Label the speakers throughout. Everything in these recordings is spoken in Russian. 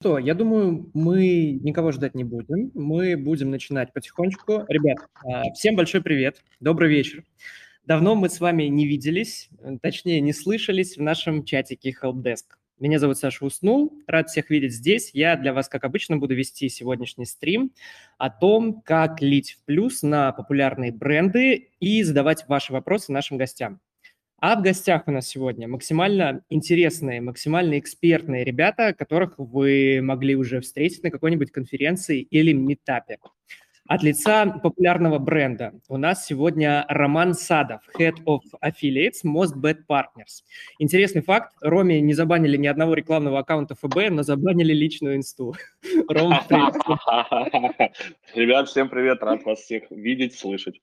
Speaker 1: что, я думаю, мы никого ждать не будем. Мы будем начинать потихонечку. Ребят, а, всем большой привет, добрый вечер. Давно мы с вами не виделись, точнее, не слышались в нашем чатике Helpdesk. Меня зовут Саша Уснул, рад всех видеть здесь. Я для вас, как обычно, буду вести сегодняшний стрим о том, как лить в плюс на популярные бренды и задавать ваши вопросы нашим гостям. А в гостях у нас сегодня максимально интересные, максимально экспертные ребята, которых вы могли уже встретить на какой-нибудь конференции или метапе. От лица популярного бренда у нас сегодня Роман Садов, Head of Affiliates Mostbet Partners. Интересный факт, Роме не забанили ни одного рекламного аккаунта ФБ, но забанили личную инсту.
Speaker 2: Ром, привет. Ребят, всем привет, рад вас всех видеть, слышать.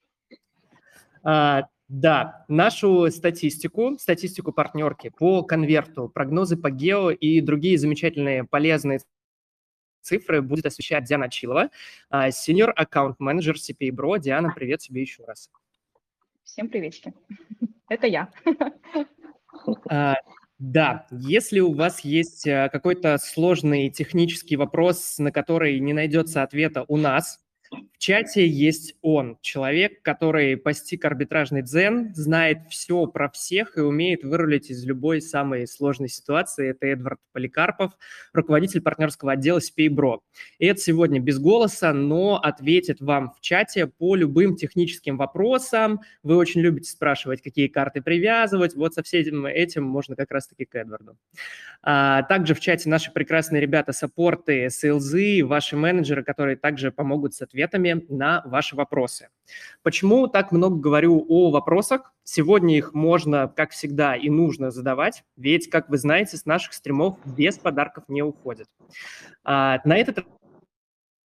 Speaker 1: А, да, нашу статистику, статистику партнерки по конверту, прогнозы по гео и другие замечательные полезные цифры будет освещать Диана Чилова, senior аккаунт менеджер CPA Bro. Диана, привет тебе еще раз.
Speaker 3: Всем приветики. Это я.
Speaker 1: А, да, если у вас есть э, какой-то сложный технический вопрос, на который не найдется ответа у нас, в чате есть он, человек, который постиг арбитражный дзен, знает все про всех и умеет вырулить из любой самой сложной ситуации. Это Эдвард Поликарпов, руководитель партнерского отдела. И это сегодня без голоса, но ответит вам в чате по любым техническим вопросам. Вы очень любите спрашивать, какие карты привязывать. Вот со всем этим можно как раз-таки к Эдварду. А, также в чате наши прекрасные ребята, саппорты, сейлзы, ваши менеджеры, которые также помогут с ответами на ваши вопросы. Почему так много говорю о вопросах? Сегодня их можно, как всегда, и нужно задавать, ведь, как вы знаете, с наших стримов без подарков не уходит. А, на этот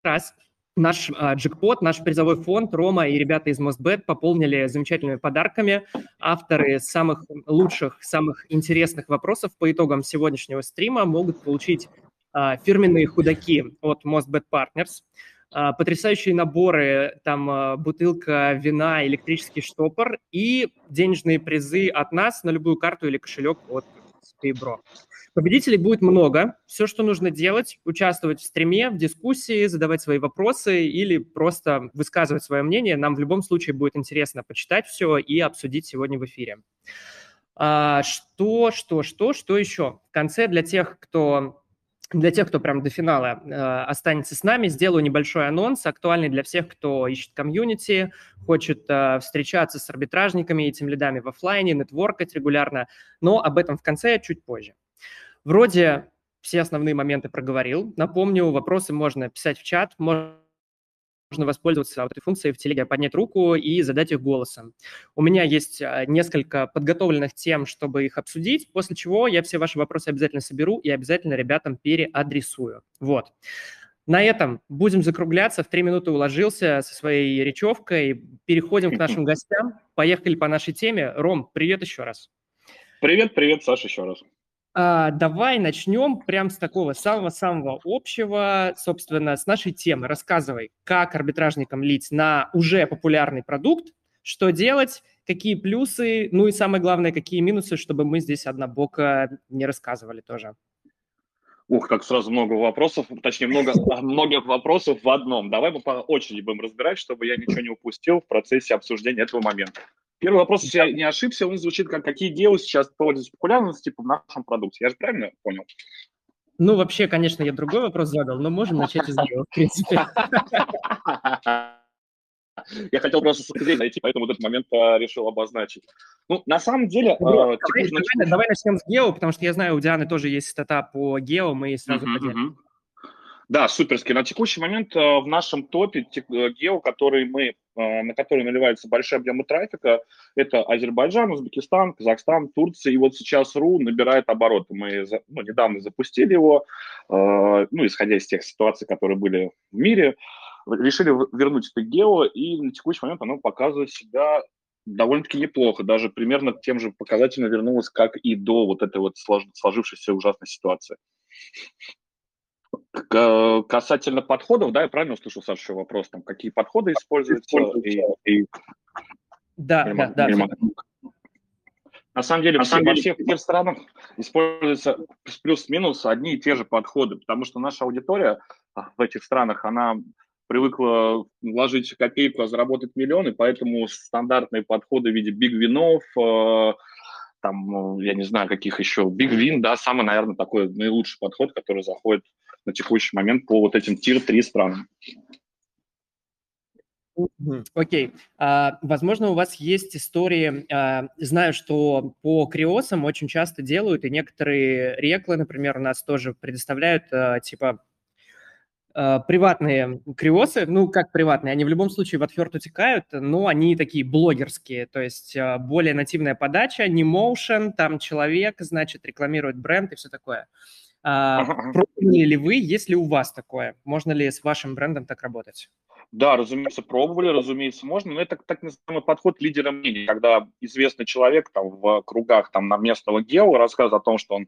Speaker 1: раз наш а, джекпот, наш призовой фонд, Рома и ребята из Мостбет пополнили замечательными подарками. Авторы самых лучших, самых интересных вопросов по итогам сегодняшнего стрима могут получить а, фирменные худаки от Mostbet Partners, потрясающие наборы, там а, бутылка вина, электрический штопор и денежные призы от нас на любую карту или кошелек от Spaybro. Победителей будет много. Все, что нужно делать, участвовать в стриме, в дискуссии, задавать свои вопросы или просто высказывать свое мнение. Нам в любом случае будет интересно почитать все и обсудить сегодня в эфире. А, что, что, что, что еще? В конце для тех, кто для тех, кто прям до финала э, останется с нами, сделаю небольшой анонс, актуальный для всех, кто ищет комьюнити, хочет э, встречаться с арбитражниками и тем лидами в офлайне, нетворкать регулярно, но об этом в конце чуть позже. Вроде все основные моменты проговорил. Напомню, вопросы можно писать в чат, можно можно воспользоваться вот этой функцией в телеге, поднять руку и задать их голосом. У меня есть а, несколько подготовленных тем, чтобы их обсудить, после чего я все ваши вопросы обязательно соберу и обязательно ребятам переадресую. Вот. На этом будем закругляться. В три минуты уложился со своей речевкой. Переходим к нашим гостям. Поехали по нашей теме. Ром, привет еще раз.
Speaker 2: Привет, привет, Саша, еще раз.
Speaker 1: А, давай начнем прям с такого самого-самого общего, собственно, с нашей темы. Рассказывай, как арбитражникам лить на уже популярный продукт, что делать, какие плюсы, ну и самое главное, какие минусы, чтобы мы здесь однобоко не рассказывали тоже.
Speaker 2: Ух, как сразу много вопросов, точнее, много, многих вопросов в одном. Давай мы по очереди будем разбирать, чтобы я ничего не упустил в процессе обсуждения этого момента. Первый вопрос, если я не ошибся, он звучит как, какие гео сейчас пользуются популярностью типа, в нашем продукте. Я же правильно понял?
Speaker 1: Ну, вообще, конечно, я другой вопрос задал, но можем начать из него, в принципе.
Speaker 2: Я хотел просто с найти, поэтому этот момент а, решил обозначить. Ну, на самом деле...
Speaker 1: Давай, текущий... давай, давай начнем с гео, потому что я знаю, у Дианы тоже есть стата по гео, мы сразу uh-huh.
Speaker 2: Да, суперски. На текущий момент э, в нашем топе э, гео, который мы, э, на который наливается большой объем трафика, это Азербайджан, Узбекистан, Казахстан, Турция. И вот сейчас РУ набирает обороты. Мы ну, недавно запустили его, ну, исходя из тех ситуаций, которые были в мире, решили вернуть это гео, и на текущий момент оно показывает себя довольно-таки неплохо, даже примерно тем же показателем вернулось, как и до вот этой вот сложившейся ужасной ситуации. Касательно подходов, да, я правильно услышал, Саша, еще вопрос, там, какие подходы используются? И, и...
Speaker 1: Да, и, да, да.
Speaker 2: На самом деле, на все, во всех тех странах используются плюс-минус одни и те же подходы, потому что наша аудитория а, в этих странах, она привыкла вложить копейку, а заработать миллионы, поэтому стандартные подходы в виде биг-винов, э, там, ну, я не знаю, каких еще, биг-вин, да, самый, наверное, такой наилучший подход, который заходит на текущий момент по вот этим тир-3 странам.
Speaker 1: Окей. Okay. А, возможно, у вас есть истории, а, знаю, что по криосам очень часто делают, и некоторые реклы, например, у нас тоже предоставляют, а, типа, а, приватные криосы, ну, как приватные, они в любом случае в отферт утекают, но они такие блогерские, то есть а, более нативная подача, не motion, там человек, значит, рекламирует бренд и все такое. А, пробовали ли вы, есть ли у вас такое? Можно ли с вашим брендом так работать?
Speaker 2: Да, разумеется, пробовали, разумеется, можно, но это так называемый подход лидера мнений, когда известный человек там в кругах там на местного гео рассказывает о том, что он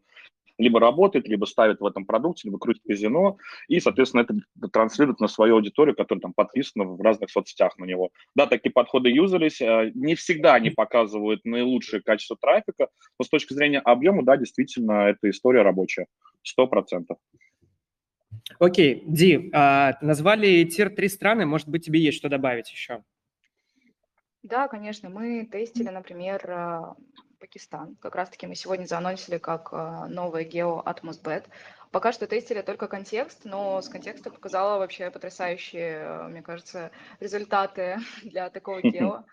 Speaker 2: либо работает, либо ставит в этом продукте, либо крутит казино, и, соответственно, это транслирует на свою аудиторию, которая там подписана в разных соцсетях на него. Да, такие подходы юзались, э, не всегда они показывают наилучшее качество трафика, но с точки зрения объема, да, действительно, эта история рабочая, сто процентов.
Speaker 1: Окей, Ди, а, назвали тир-3 страны, может быть, тебе есть что добавить еще?
Speaker 3: Да, конечно, мы тестили, например, а, Пакистан. Как раз-таки мы сегодня заанонсили как а, новое гео Atmosbet. Пока что тестили только контекст, но с контекста показала вообще потрясающие, мне кажется, результаты для такого гео.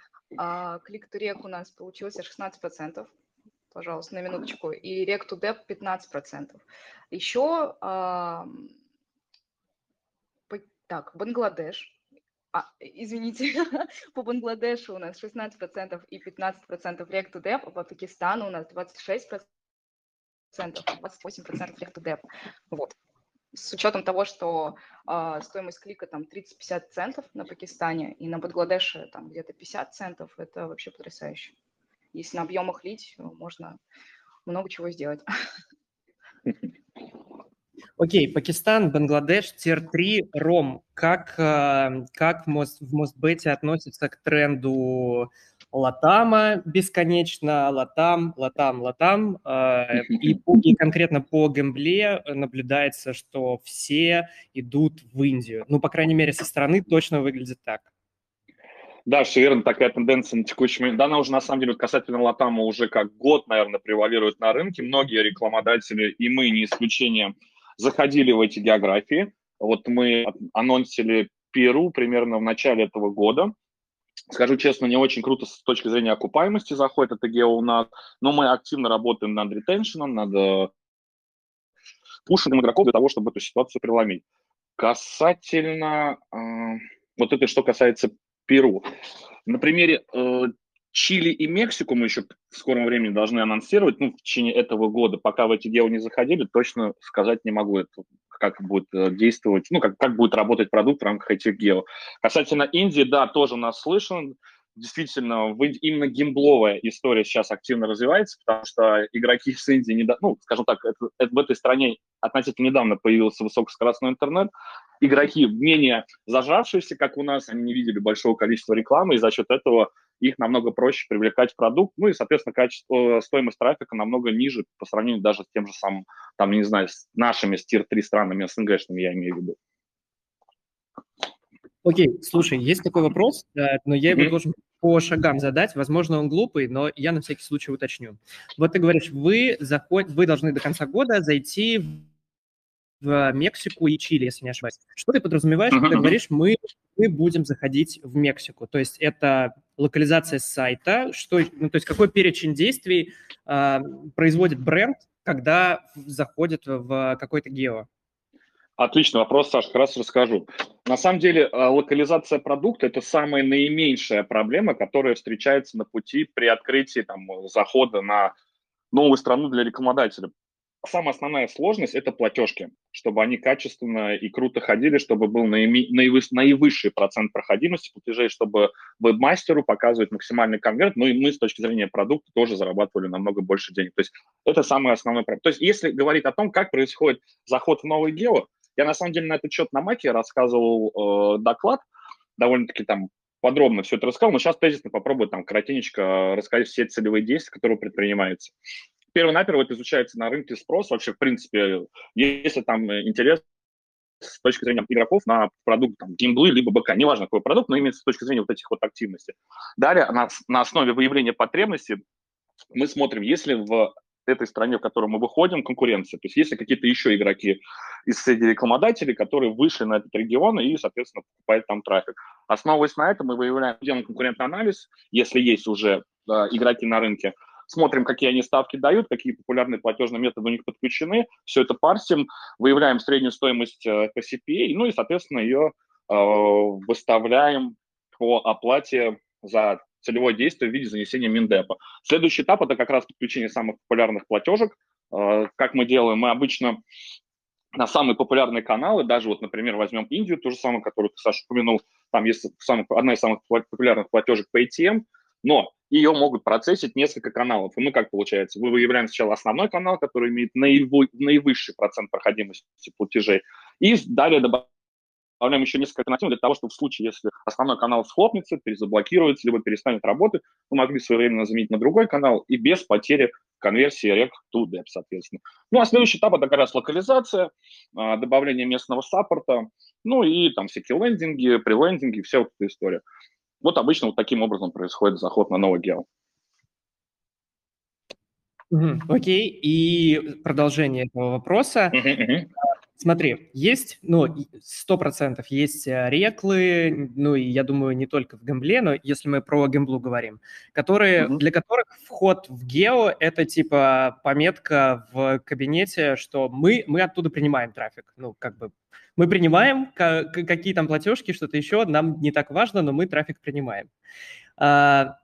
Speaker 3: Клик-то-рек у нас получился 16%, пожалуйста, на минуточку, и рек-то-деп 15%. Еще так, Бангладеш. А, извините, по Бангладешу у нас 16% и 15% рек dep, а по Пакистану у нас 26%, 28% рек dep. Вот. С учетом того, что э, стоимость клика там 30-50 центов на Пакистане и на Бангладеше там где-то 50 центов, это вообще потрясающе. Если на объемах лить, можно много чего сделать.
Speaker 1: Окей, Пакистан, Бангладеш, Тир-3, Ром. Как, э, как в, Мост, в Мостбете относится к тренду Латама бесконечно, Латам, Латам, Латам. Э, и, и конкретно по гембле наблюдается, что все идут в Индию. Ну, по крайней мере, со стороны точно выглядит так.
Speaker 2: Да, все верно, такая тенденция на текущий момент. Да, она уже на самом деле касательно Латама уже как год, наверное, превалирует на рынке. Многие рекламодатели, и мы не исключение, заходили в эти географии. Вот мы анонсили Перу примерно в начале этого года. Скажу честно, не очень круто с точки зрения окупаемости заходит это гео у нас, но мы активно работаем над ретеншеном, над э, пушингом игроков для того, чтобы эту ситуацию преломить. Касательно, э, вот это что касается Перу. На примере э, Чили и Мексику мы еще в скором времени должны анонсировать, ну, в течение этого года. Пока в эти дела не заходили, точно сказать не могу, как будет э, действовать, ну, как, как будет работать продукт в рамках этих гео. Касательно Индии, да, тоже нас слышен. Действительно, именно гимбловая история сейчас активно развивается, потому что игроки с Индии, не, ну, скажем так, это, это в этой стране относительно недавно появился высокоскоростной интернет, игроки менее зажавшиеся, как у нас, они не видели большого количества рекламы, и за счет этого их намного проще привлекать в продукт, ну и, соответственно, качество, стоимость трафика намного ниже по сравнению даже с тем же самым, там, не знаю, с нашими, с тир-3 странами, СНГшными, я имею в виду.
Speaker 1: Окей, слушай, есть такой вопрос, но я его mm-hmm. должен по шагам задать. Возможно, он глупый, но я на всякий случай уточню. Вот ты говоришь, вы, заход... вы должны до конца года зайти в Мексику и Чили, если не ошибаюсь. Что ты подразумеваешь, когда говоришь, мы, мы будем заходить в Мексику? То есть это локализация сайта, что, ну, то есть какой перечень действий э, производит бренд, когда заходит в какой-то гео?
Speaker 2: Отличный вопрос, Саша, как раз расскажу. На самом деле, а, локализация продукта – это самая наименьшая проблема, которая встречается на пути при открытии там, захода на новую страну для рекламодателя самая основная сложность – это платежки, чтобы они качественно и круто ходили, чтобы был наивысший процент проходимости платежей, чтобы веб-мастеру показывать максимальный конверт, ну и мы с точки зрения продукта тоже зарабатывали намного больше денег. То есть это самое основное. То есть если говорить о том, как происходит заход в новый гео, я на самом деле на этот счет на Маке рассказывал э, доклад, довольно-таки там подробно все это рассказал, но сейчас тезисно попробую там коротенечко рассказать все целевые действия, которые предпринимаются. Первонаперво изучается на рынке спрос. Вообще, в принципе, если там интерес с точки зрения игроков на продукт там, геймблы, либо БК, неважно какой продукт, но именно с точки зрения вот этих вот активностей. Далее, на, на основе выявления потребностей мы смотрим, если в этой стране, в которой мы выходим, конкуренция. То есть есть ли какие-то еще игроки из среди рекламодателей, которые вышли на этот регион и, соответственно, покупают там трафик. Основываясь на этом, мы выявляем, делаем конкурентный анализ, если есть уже да, игроки на рынке, смотрим, какие они ставки дают, какие популярные платежные методы у них подключены, все это парсим, выявляем среднюю стоимость э, по CPA, ну и, соответственно, ее э, выставляем по оплате за целевое действие в виде занесения Миндепа. Следующий этап – это как раз подключение самых популярных платежек. Э, как мы делаем? Мы обычно на самые популярные каналы, даже вот, например, возьмем Индию, ту же самую, которую ты, Саша, упомянул, там есть самых, одна из самых популярных платежек по ATM, но ее могут процессить несколько каналов. И мы как получается? Мы выявляем сначала основной канал, который имеет наивысший процент проходимости платежей, и далее добавляем еще несколько альтернатив для того, чтобы в случае, если основной канал схлопнется, перезаблокируется, либо перестанет работать, мы могли своевременно заменить на другой канал и без потери конверсии rec to соответственно. Ну, а следующий этап – это как раз локализация, а, добавление местного саппорта, ну и там всякие лендинги, прелендинги, вся вот эта история. Вот обычно вот таким образом происходит заход на новый гео.
Speaker 1: Окей, okay. и продолжение этого вопроса. Uh-huh, uh-huh. Смотри, есть, ну, сто процентов есть э, реклы, ну, и я думаю, не только в гембле, но если мы про гемблу говорим, которые, mm-hmm. для которых вход в гео – это типа пометка в кабинете, что мы, мы оттуда принимаем трафик. Ну, как бы мы принимаем, какие там платежки, что-то еще, нам не так важно, но мы трафик принимаем. А,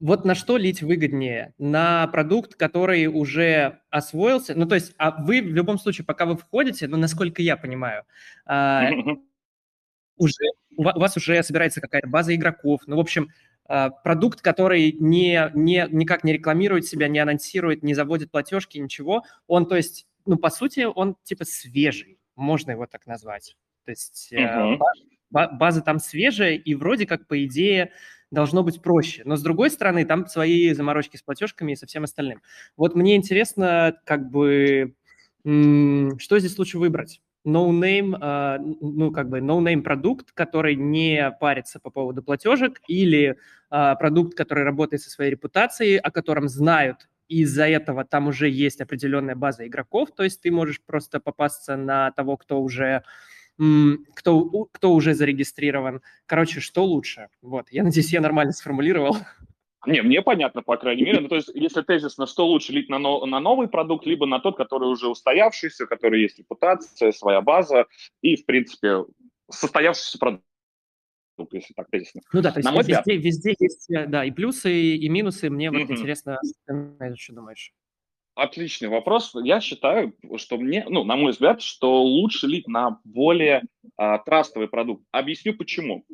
Speaker 1: вот на что лить выгоднее? На продукт, который уже освоился? Ну, то есть, а вы в любом случае, пока вы входите, ну, насколько я понимаю, а, уже, у вас уже собирается какая-то база игроков. Ну, в общем, а, продукт, который не, не, никак не рекламирует себя, не анонсирует, не заводит платежки, ничего, он, то есть, ну, по сути, он типа свежий, можно его так назвать. То есть uh-huh. База там свежая, и вроде как, по идее, должно быть проще. Но с другой стороны, там свои заморочки с платежками и со всем остальным. Вот мне интересно, как бы, что здесь лучше выбрать? no-name, uh, ну, как бы no-name продукт, который не парится по поводу платежек, или uh, продукт, который работает со своей репутацией, о котором знают, и из-за этого там уже есть определенная база игроков, то есть ты можешь просто попасться на того, кто уже кто, кто уже зарегистрирован. Короче, что лучше? Вот, я надеюсь, я нормально сформулировал.
Speaker 2: Не, мне понятно, по крайней мере. Ну, то есть, если тезисно, что лучше лить на, но, на новый продукт, либо на тот, который уже устоявшийся, который есть репутация, своя база и, в принципе, состоявшийся продукт если так тезисно.
Speaker 1: Ну да, то есть на мой везде, взгляд. везде есть, э, да, и плюсы, и минусы. Мне вот mm-hmm. интересно, что думаешь.
Speaker 2: Отличный вопрос. Я считаю, что мне, ну, на мой взгляд, что лучше лить на более а, трастовый продукт. Объясню почему.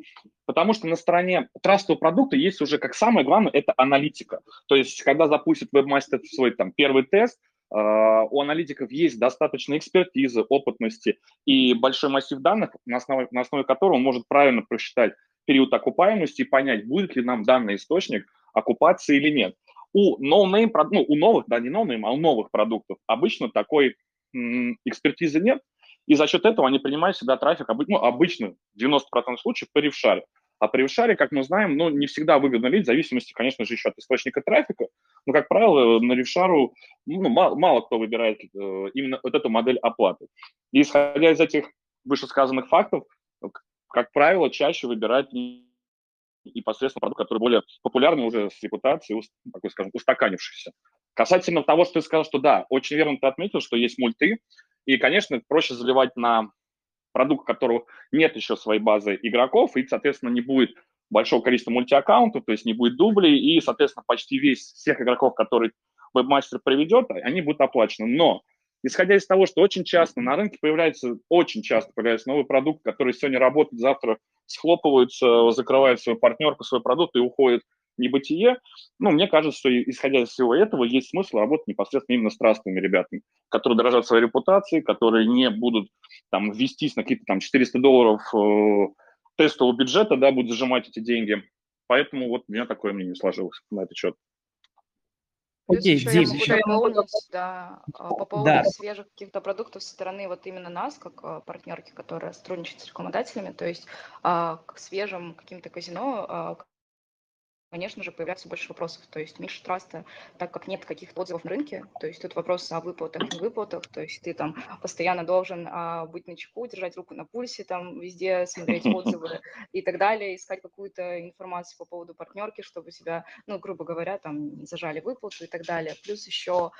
Speaker 2: Потому что на стороне трастового продукта есть уже, как самое главное, это аналитика. То есть, когда запустит вебмастер свой там первый тест, Uh, у аналитиков есть достаточно экспертизы, опытности и большой массив данных, на основе, на основе которого он может правильно просчитать период окупаемости и понять, будет ли нам данный источник окупаться или нет у no-name, ну, у новых, да, не no-name, а у новых продуктов обычно такой м, экспертизы нет, и за счет этого они принимают всегда трафик, ну, обычно, в 90% случаев, по ревшаре. А при ревшаре, как мы знаем, ну, не всегда выгодно лить, в зависимости, конечно же, еще от источника трафика. Но, как правило, на ревшару ну, мало, мало кто выбирает э, именно вот эту модель оплаты. И исходя из этих вышесказанных фактов, как правило, чаще выбирать и посредством продукта, который более популярный уже с репутацией, такой, скажем, устаканившийся. Касательно того, что ты сказал, что да, очень верно ты отметил, что есть мульты, и, конечно, проще заливать на продукт, у которого нет еще своей базы игроков, и, соответственно, не будет большого количества мультиаккаунтов, то есть не будет дублей, и, соответственно, почти весь всех игроков, которые вебмастер приведет, они будут оплачены. Но исходя из того, что очень часто на рынке появляется, очень часто появляется новый продукт, который сегодня работает, завтра схлопываются, закрывают свою партнерку, свой продукт и уходят в небытие. Ну, мне кажется, что исходя из всего этого, есть смысл работать непосредственно именно с трастовыми ребятами, которые дорожат своей репутацией, которые не будут там вестись на какие-то там 400 долларов э, тестового бюджета, да, будет зажимать эти деньги. Поэтому вот у меня такое мнение сложилось на этот счет.
Speaker 3: Окей, okay, Дим, еще... дополнить, да, а, по поводу да. свежих каких-то продуктов со стороны вот именно нас, как а, партнерки, которые сотрудничают с рекламодателями, то есть к свежим каким-то казино, конечно же, появляется больше вопросов. То есть меньше траста, так как нет каких-то отзывов на рынке. То есть тут вопрос о выплатах, не выплатах. То есть ты там постоянно должен а, быть на чеку, держать руку на пульсе, там везде смотреть отзывы и так далее, искать какую-то информацию по поводу партнерки, чтобы себя, ну, грубо говоря, там не зажали выплату и так далее. Плюс еще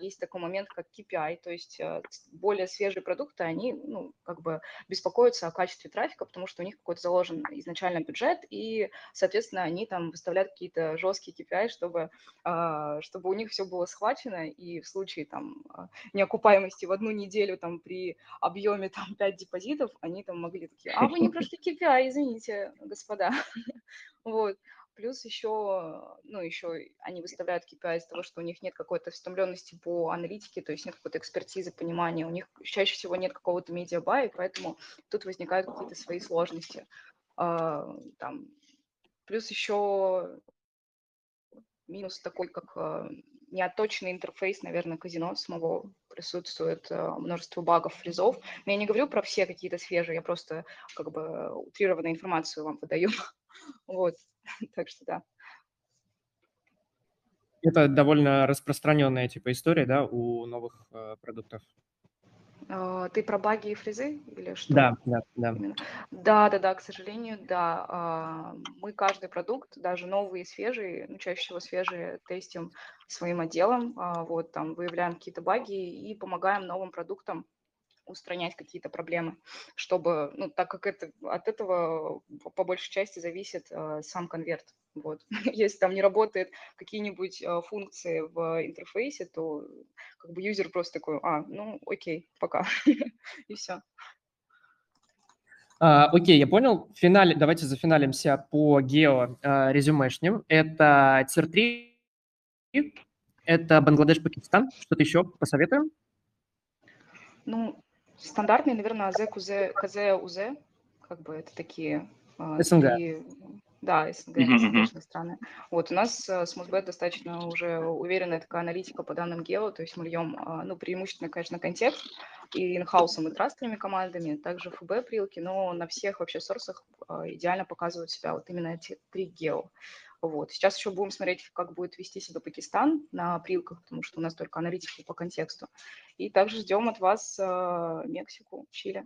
Speaker 3: есть такой момент, как KPI, то есть а, более свежие продукты, они, ну, как бы беспокоятся о качестве трафика, потому что у них какой-то заложен изначально бюджет, и, соответственно, они там выставлять какие-то жесткие KPI, чтобы, а, чтобы у них все было схвачено, и в случае там а, неокупаемости в одну неделю там при объеме там 5 депозитов, они там могли такие, а вы не прошли KPI, извините, господа. Вот. Плюс еще, ну, еще они выставляют KPI из того, что у них нет какой-то встомленности по аналитике, то есть нет какой-то экспертизы, понимания, у них чаще всего нет какого-то медиабая, поэтому тут возникают какие-то свои сложности. А, там, Плюс еще минус такой, как э, неоточный интерфейс, наверное, казино самого присутствует э, множество багов, фризов. Но я не говорю про все какие-то свежие, я просто как бы утрированную информацию вам выдаю. Вот, так что да.
Speaker 1: Это довольно распространенная типа история, да, у новых э, продуктов.
Speaker 3: А, ты про баги и фрезы или что?
Speaker 1: Да, да, да.
Speaker 3: Да, да, да, к сожалению, да. А, мы каждый продукт, даже новый и свежий, ну, чаще всего свежие, тестим своим отделом, а, вот, там, выявляем какие-то баги и помогаем новым продуктам устранять какие-то проблемы, чтобы, ну, так как это, от этого по большей части зависит э, сам конверт. Вот. Если там не работают какие-нибудь э, функции в интерфейсе, то как бы юзер просто такой, а, ну, окей, пока, и все.
Speaker 1: А, окей, я понял. Финале, давайте зафиналимся по гео а, резюмешним. Это ТИР-3, это Бангладеш, Пакистан. Что-то еще посоветуем?
Speaker 3: Ну, стандартные, наверное, АЗ, КУЗ, КЗ, УЗ, как бы это такие
Speaker 1: а, СНГ. Три,
Speaker 3: да, СНГ, mm-hmm. страны. Вот у нас э, с Мосбет достаточно уже уверенная такая аналитика по данным гео, то есть мы льем, а, ну, преимущественно, конечно, контекст и инхаусом, и трастовыми командами, также ФБ прилки, но на всех вообще сорсах а, идеально показывают себя вот именно эти три гео. Вот. Сейчас еще будем смотреть, как будет вести себя Пакистан на прилках, потому что у нас только аналитика по контексту. И также ждем от вас э, Мексику, Чили.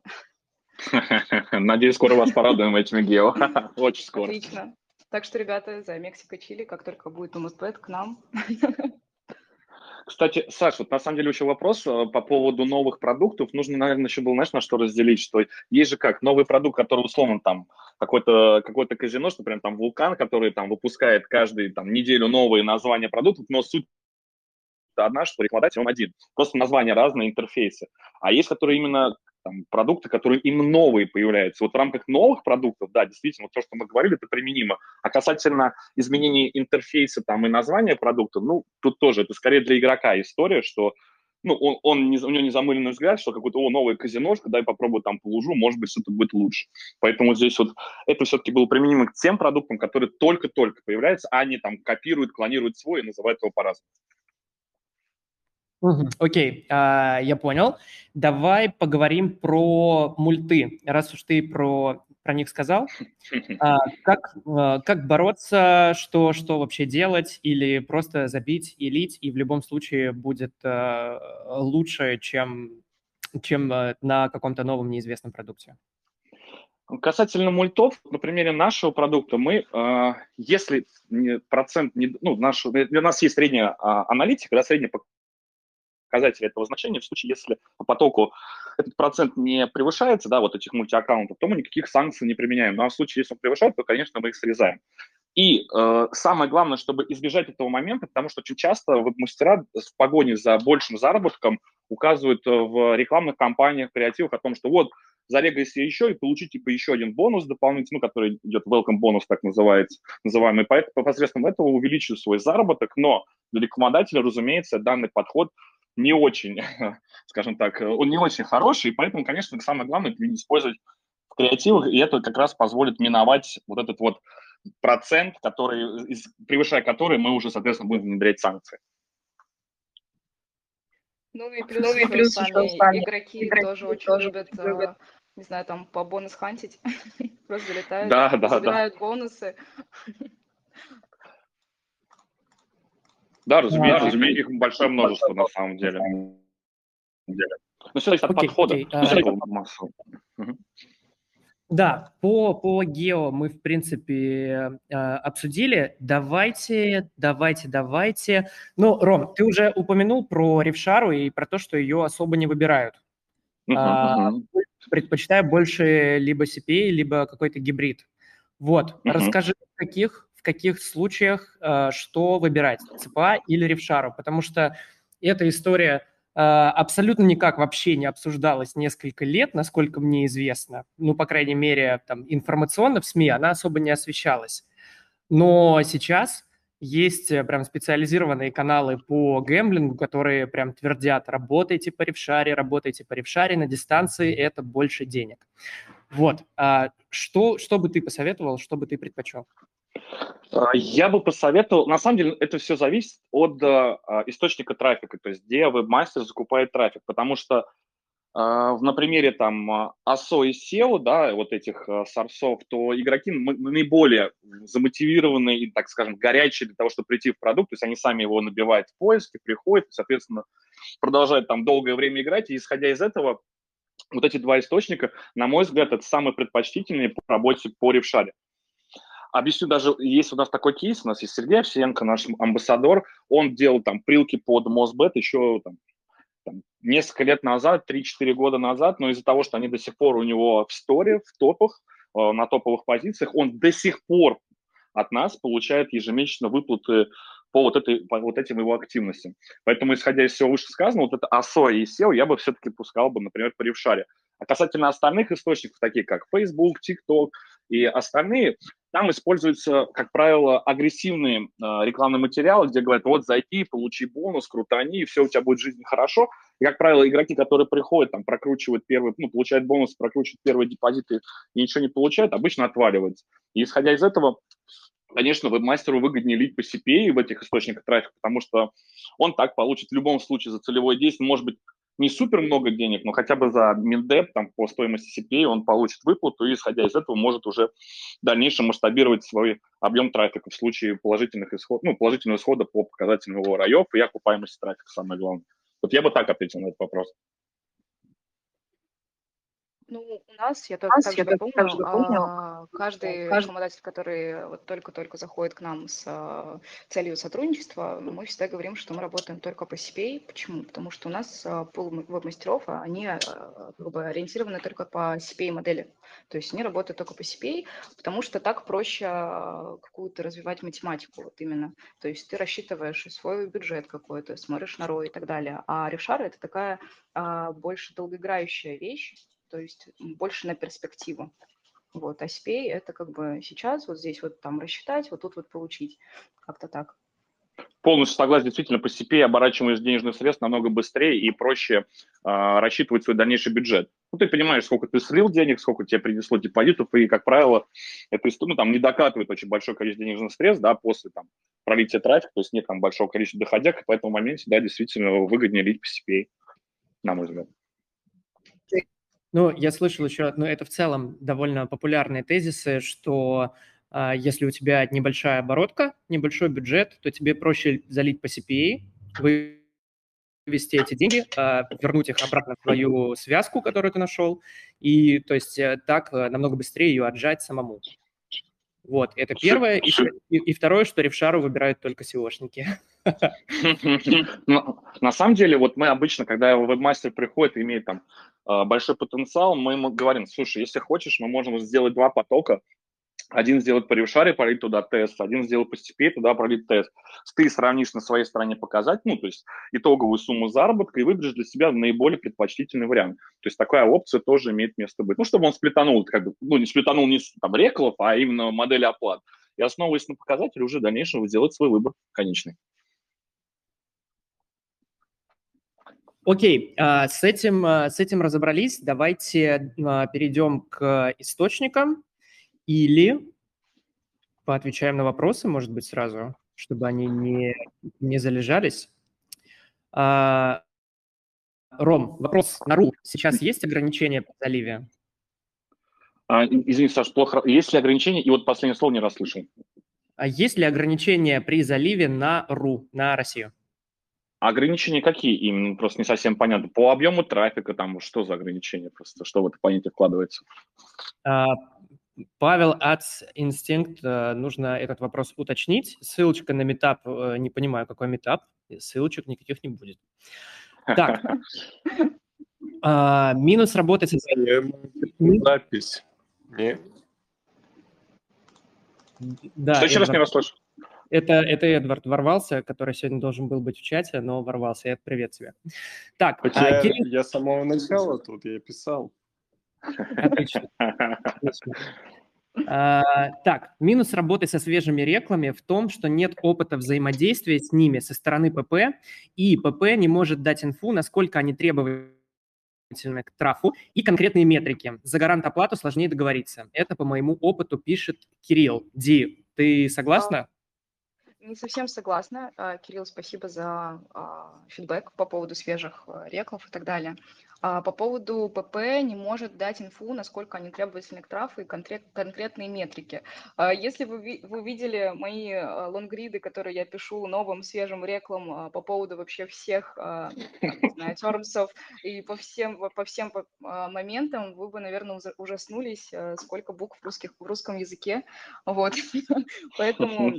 Speaker 2: Надеюсь, скоро вас порадуем этими гео. Очень скоро.
Speaker 3: Отлично. Так что, ребята, за Мексика, Чили, как только будет умоспэт, к нам.
Speaker 2: Кстати, Саш, вот на самом деле еще вопрос э, по поводу новых продуктов. Нужно, наверное, еще было, знаешь, на что разделить, что есть же как новый продукт, который условно там какой-то какой казино, что, например, там вулкан, который там выпускает каждую там неделю новые названия продуктов, но суть одна, что рекламодатель он один. Просто названия разные, интерфейсы. А есть, которые именно там, продукты, которые именно новые появляются. Вот в рамках новых продуктов, да, действительно, то, что мы говорили, это применимо. А касательно изменения интерфейса там, и названия продукта, ну, тут тоже это скорее для игрока история, что ну, он, он не, у него не замыленный взгляд, что какое-то, о, новое казиношка, дай попробую там полужу, может быть, что-то будет лучше. Поэтому здесь вот это все-таки было применимо к тем продуктам, которые только-только появляются, а не там копируют, клонируют свой и называют его по-разному.
Speaker 1: Окей, а, я понял. Давай поговорим про мульты, раз уж ты про, про них сказал. А, как, а, как бороться, что, что вообще делать, или просто забить и лить, и в любом случае будет лучше, чем, чем на каком-то новом неизвестном продукте?
Speaker 2: Касательно мультов, на примере нашего продукта, мы, если процент, ну, наш, у нас есть средняя аналитика, да, средняя показатель этого значения. В случае, если по потоку этот процент не превышается, да, вот этих мультиаккаунтов, то мы никаких санкций не применяем. Ну а в случае, если он превышает, то, конечно, мы их срезаем. И э, самое главное, чтобы избежать этого момента, потому что очень часто веб-мастера в погоне за большим заработком указывают в рекламных кампаниях, креативах о том, что вот, зарегайся еще и получи типа еще один бонус дополнительный, ну, который идет welcome бонус, так называется, называемый. Поэтому посредством этого увеличиваю свой заработок, но для рекламодателя, разумеется, данный подход не очень, скажем так, он не очень хороший, поэтому, конечно, самое главное это использовать креативах, и это как раз позволит миновать вот этот вот процент, который, превышая который мы уже, соответственно, будем внедрять санкции.
Speaker 3: Ну и плюс, ну, и плюс сами, сами игроки, игроки тоже очень тоже любят, любят, не знаю, там по бонус хантить, просто залетают, да, да, забирают да. бонусы.
Speaker 2: Да, разумеется, да, разумеется, их большое множество на самом деле. Ну, все зависит от окей, подхода. Окей. А,
Speaker 1: да, по, по гео мы, в принципе, э, обсудили. Давайте, давайте, давайте. Ну, Ром, ты уже упомянул про Ревшару и про то, что ее особо не выбирают. Uh-huh, Предпочитаю больше либо CPA, либо какой-то гибрид. Вот, uh-huh. расскажи, в каких, каких случаях э, что выбирать, ЦПА или Ревшару, потому что эта история а, абсолютно никак вообще не обсуждалась несколько лет, насколько мне известно. Ну, по крайней мере, там информационно в СМИ она особо не освещалась. Но сейчас есть э, прям специализированные каналы по гэмблингу, которые прям твердят, работайте по ревшаре, работайте по ревшаре на дистанции, это больше денег. Вот. А что, что бы ты посоветовал, что бы ты предпочел?
Speaker 2: А, я бы посоветовал, на самом деле это все зависит от а, источника трафика, то есть где вебмастер закупает трафик, потому что а, на примере там ASO и SEO, да, вот этих сорсов, то игроки наиболее замотивированные и, так скажем, горячие для того, чтобы прийти в продукт, то есть они сами его набивают в поиске, приходят, соответственно, продолжают там долгое время играть, и исходя из этого, вот эти два источника, на мой взгляд, это самые предпочтительные по работе по ревшаре. Объясню даже, есть у нас такой кейс, у нас есть Сергей Овсиенко, наш амбассадор, он делал там прилки под Мосбет еще там, там, несколько лет назад, 3-4 года назад, но из-за того, что они до сих пор у него в сторе, в топах, э, на топовых позициях, он до сих пор от нас получает ежемесячно выплаты по вот, этой, по вот этим его активностям. Поэтому, исходя из всего вышесказанного, вот это ASO и SEO я бы все-таки пускал бы, например, по Ревшаре. А касательно остальных источников, таких как Facebook, TikTok и остальные, там используются, как правило, агрессивные э, рекламные материалы, где говорят, вот зайди, получи бонус, крутани, и все у тебя будет в жизни хорошо. И, как правило, игроки, которые приходят, там, прокручивают первый, ну, получают бонус, прокручивают первые депозиты и ничего не получают, обычно отваливаются. И исходя из этого, конечно, веб-мастеру выгоднее лить по CPA в этих источниках трафика, потому что он так получит в любом случае за целевое действие, может быть, не супер много денег, но хотя бы за Миндеп там, по стоимости CPA он получит выплату и, исходя из этого, может уже в дальнейшем масштабировать свой объем трафика в случае положительных исход, ну, положительного исхода по показателям его раев и окупаемости трафика, самое главное. Вот я бы так ответил на этот вопрос.
Speaker 3: Ну, у нас, я только нас, я дополню, также дополню. А, каждый каждый рекламодатель, который вот только-только заходит к нам с а, целью сотрудничества, мы всегда говорим, что мы работаем только по CPA. Почему? Потому что у нас а, пол веб-мастеров, они как бы ориентированы только по CPA-модели. То есть они работают только по CPA, потому что так проще какую-то развивать математику вот именно. То есть ты рассчитываешь свой бюджет какой-то, смотришь на ROI и так далее. А решары – это такая больше долгоиграющая вещь, то есть больше на перспективу. Вот, а SPA это как бы сейчас вот здесь вот там рассчитать, вот тут вот получить, как-то так.
Speaker 2: Полностью согласен, действительно, по CPA оборачиваемость денежных средств намного быстрее и проще э, рассчитывать свой дальнейший бюджет. Ну, ты понимаешь, сколько ты слил денег, сколько тебе принесло депозитов, и, как правило, это ну, там, не докатывает очень большое количество денежных средств, да, после там, пролития трафика, то есть нет там большого количества доходяг, и по этому моменте, да, действительно выгоднее лить по CPA, на мой взгляд.
Speaker 1: Ну, я слышал еще, ну, это в целом довольно популярные тезисы, что а, если у тебя небольшая оборотка, небольшой бюджет, то тебе проще залить по CPA, вывести эти деньги, а, вернуть их обратно в твою связку, которую ты нашел, и то есть э, так э, намного быстрее ее отжать самому. Вот, это первое. И, и, и второе, что ревшару выбирают только SEOшники.
Speaker 2: На самом деле, вот мы обычно, когда вебмастер приходит и имеет там а, большой потенциал, мы ему говорим, слушай, если хочешь, мы можем сделать два потока, один сделать по ревшаре, пролить туда тест, один сделать по степи, туда пролить тест. Ты сравнишь на своей стороне показать, ну, то есть итоговую сумму заработка и выберешь для себя наиболее предпочтительный вариант. То есть такая опция тоже имеет место быть. Ну, чтобы он сплетанул, как бы, ну, не сплетанул не там реклов, а именно модель оплат. И основываясь на показатели, уже в дальнейшем сделать свой выбор конечный.
Speaker 1: Окей, а, с этим, а, с этим разобрались. Давайте а, перейдем к источникам или поотвечаем на вопросы, может быть, сразу, чтобы они не, не залежались. Ром, вопрос на РУ. Сейчас есть ограничения по заливе?
Speaker 2: А, извини, Саш, плохо. Есть ли ограничения? И вот последнее слово не расслышал.
Speaker 1: А есть ли ограничения при заливе на РУ, на Россию?
Speaker 2: Ограничения какие именно? Просто не совсем понятно. По объему трафика там что за ограничения просто? Что в это понятие вкладывается?
Speaker 1: А, Павел от Instinct, э, нужно этот вопрос уточнить. Ссылочка на метап, э, не понимаю, какой метап, ссылочек никаких не будет. Так, а, минус работы с...
Speaker 4: Запись.
Speaker 1: Не.
Speaker 2: Да, Что еще раз не расслышал?
Speaker 1: Это, это Эдвард ворвался, который сегодня должен был быть в чате, но ворвался. Я привет тебе.
Speaker 4: Так, а, Кирилл... я с самого начала тут, я писал.
Speaker 1: Отлично. Отлично. А, так, минус работы со свежими рекламами в том, что нет опыта взаимодействия с ними со стороны ПП, и ПП не может дать инфу, насколько они требовательны к трафу и конкретные метрики. За гарант оплату сложнее договориться. Это по моему опыту пишет Кирилл. Ди, ты согласна?
Speaker 3: Не совсем согласна. А, Кирилл, спасибо за а, фидбэк по поводу свежих реклам и так далее. А, по поводу ПП не может дать инфу, насколько они требовательны к трафу и конкрет, конкретные метрики. А, если вы, вы видели мои а, лонгриды, которые я пишу новым свежим реклам по поводу вообще всех знаю, термсов и по всем, по всем моментам, вы бы, наверное, ужаснулись, сколько букв в, русских, в русском языке. Вот. Поэтому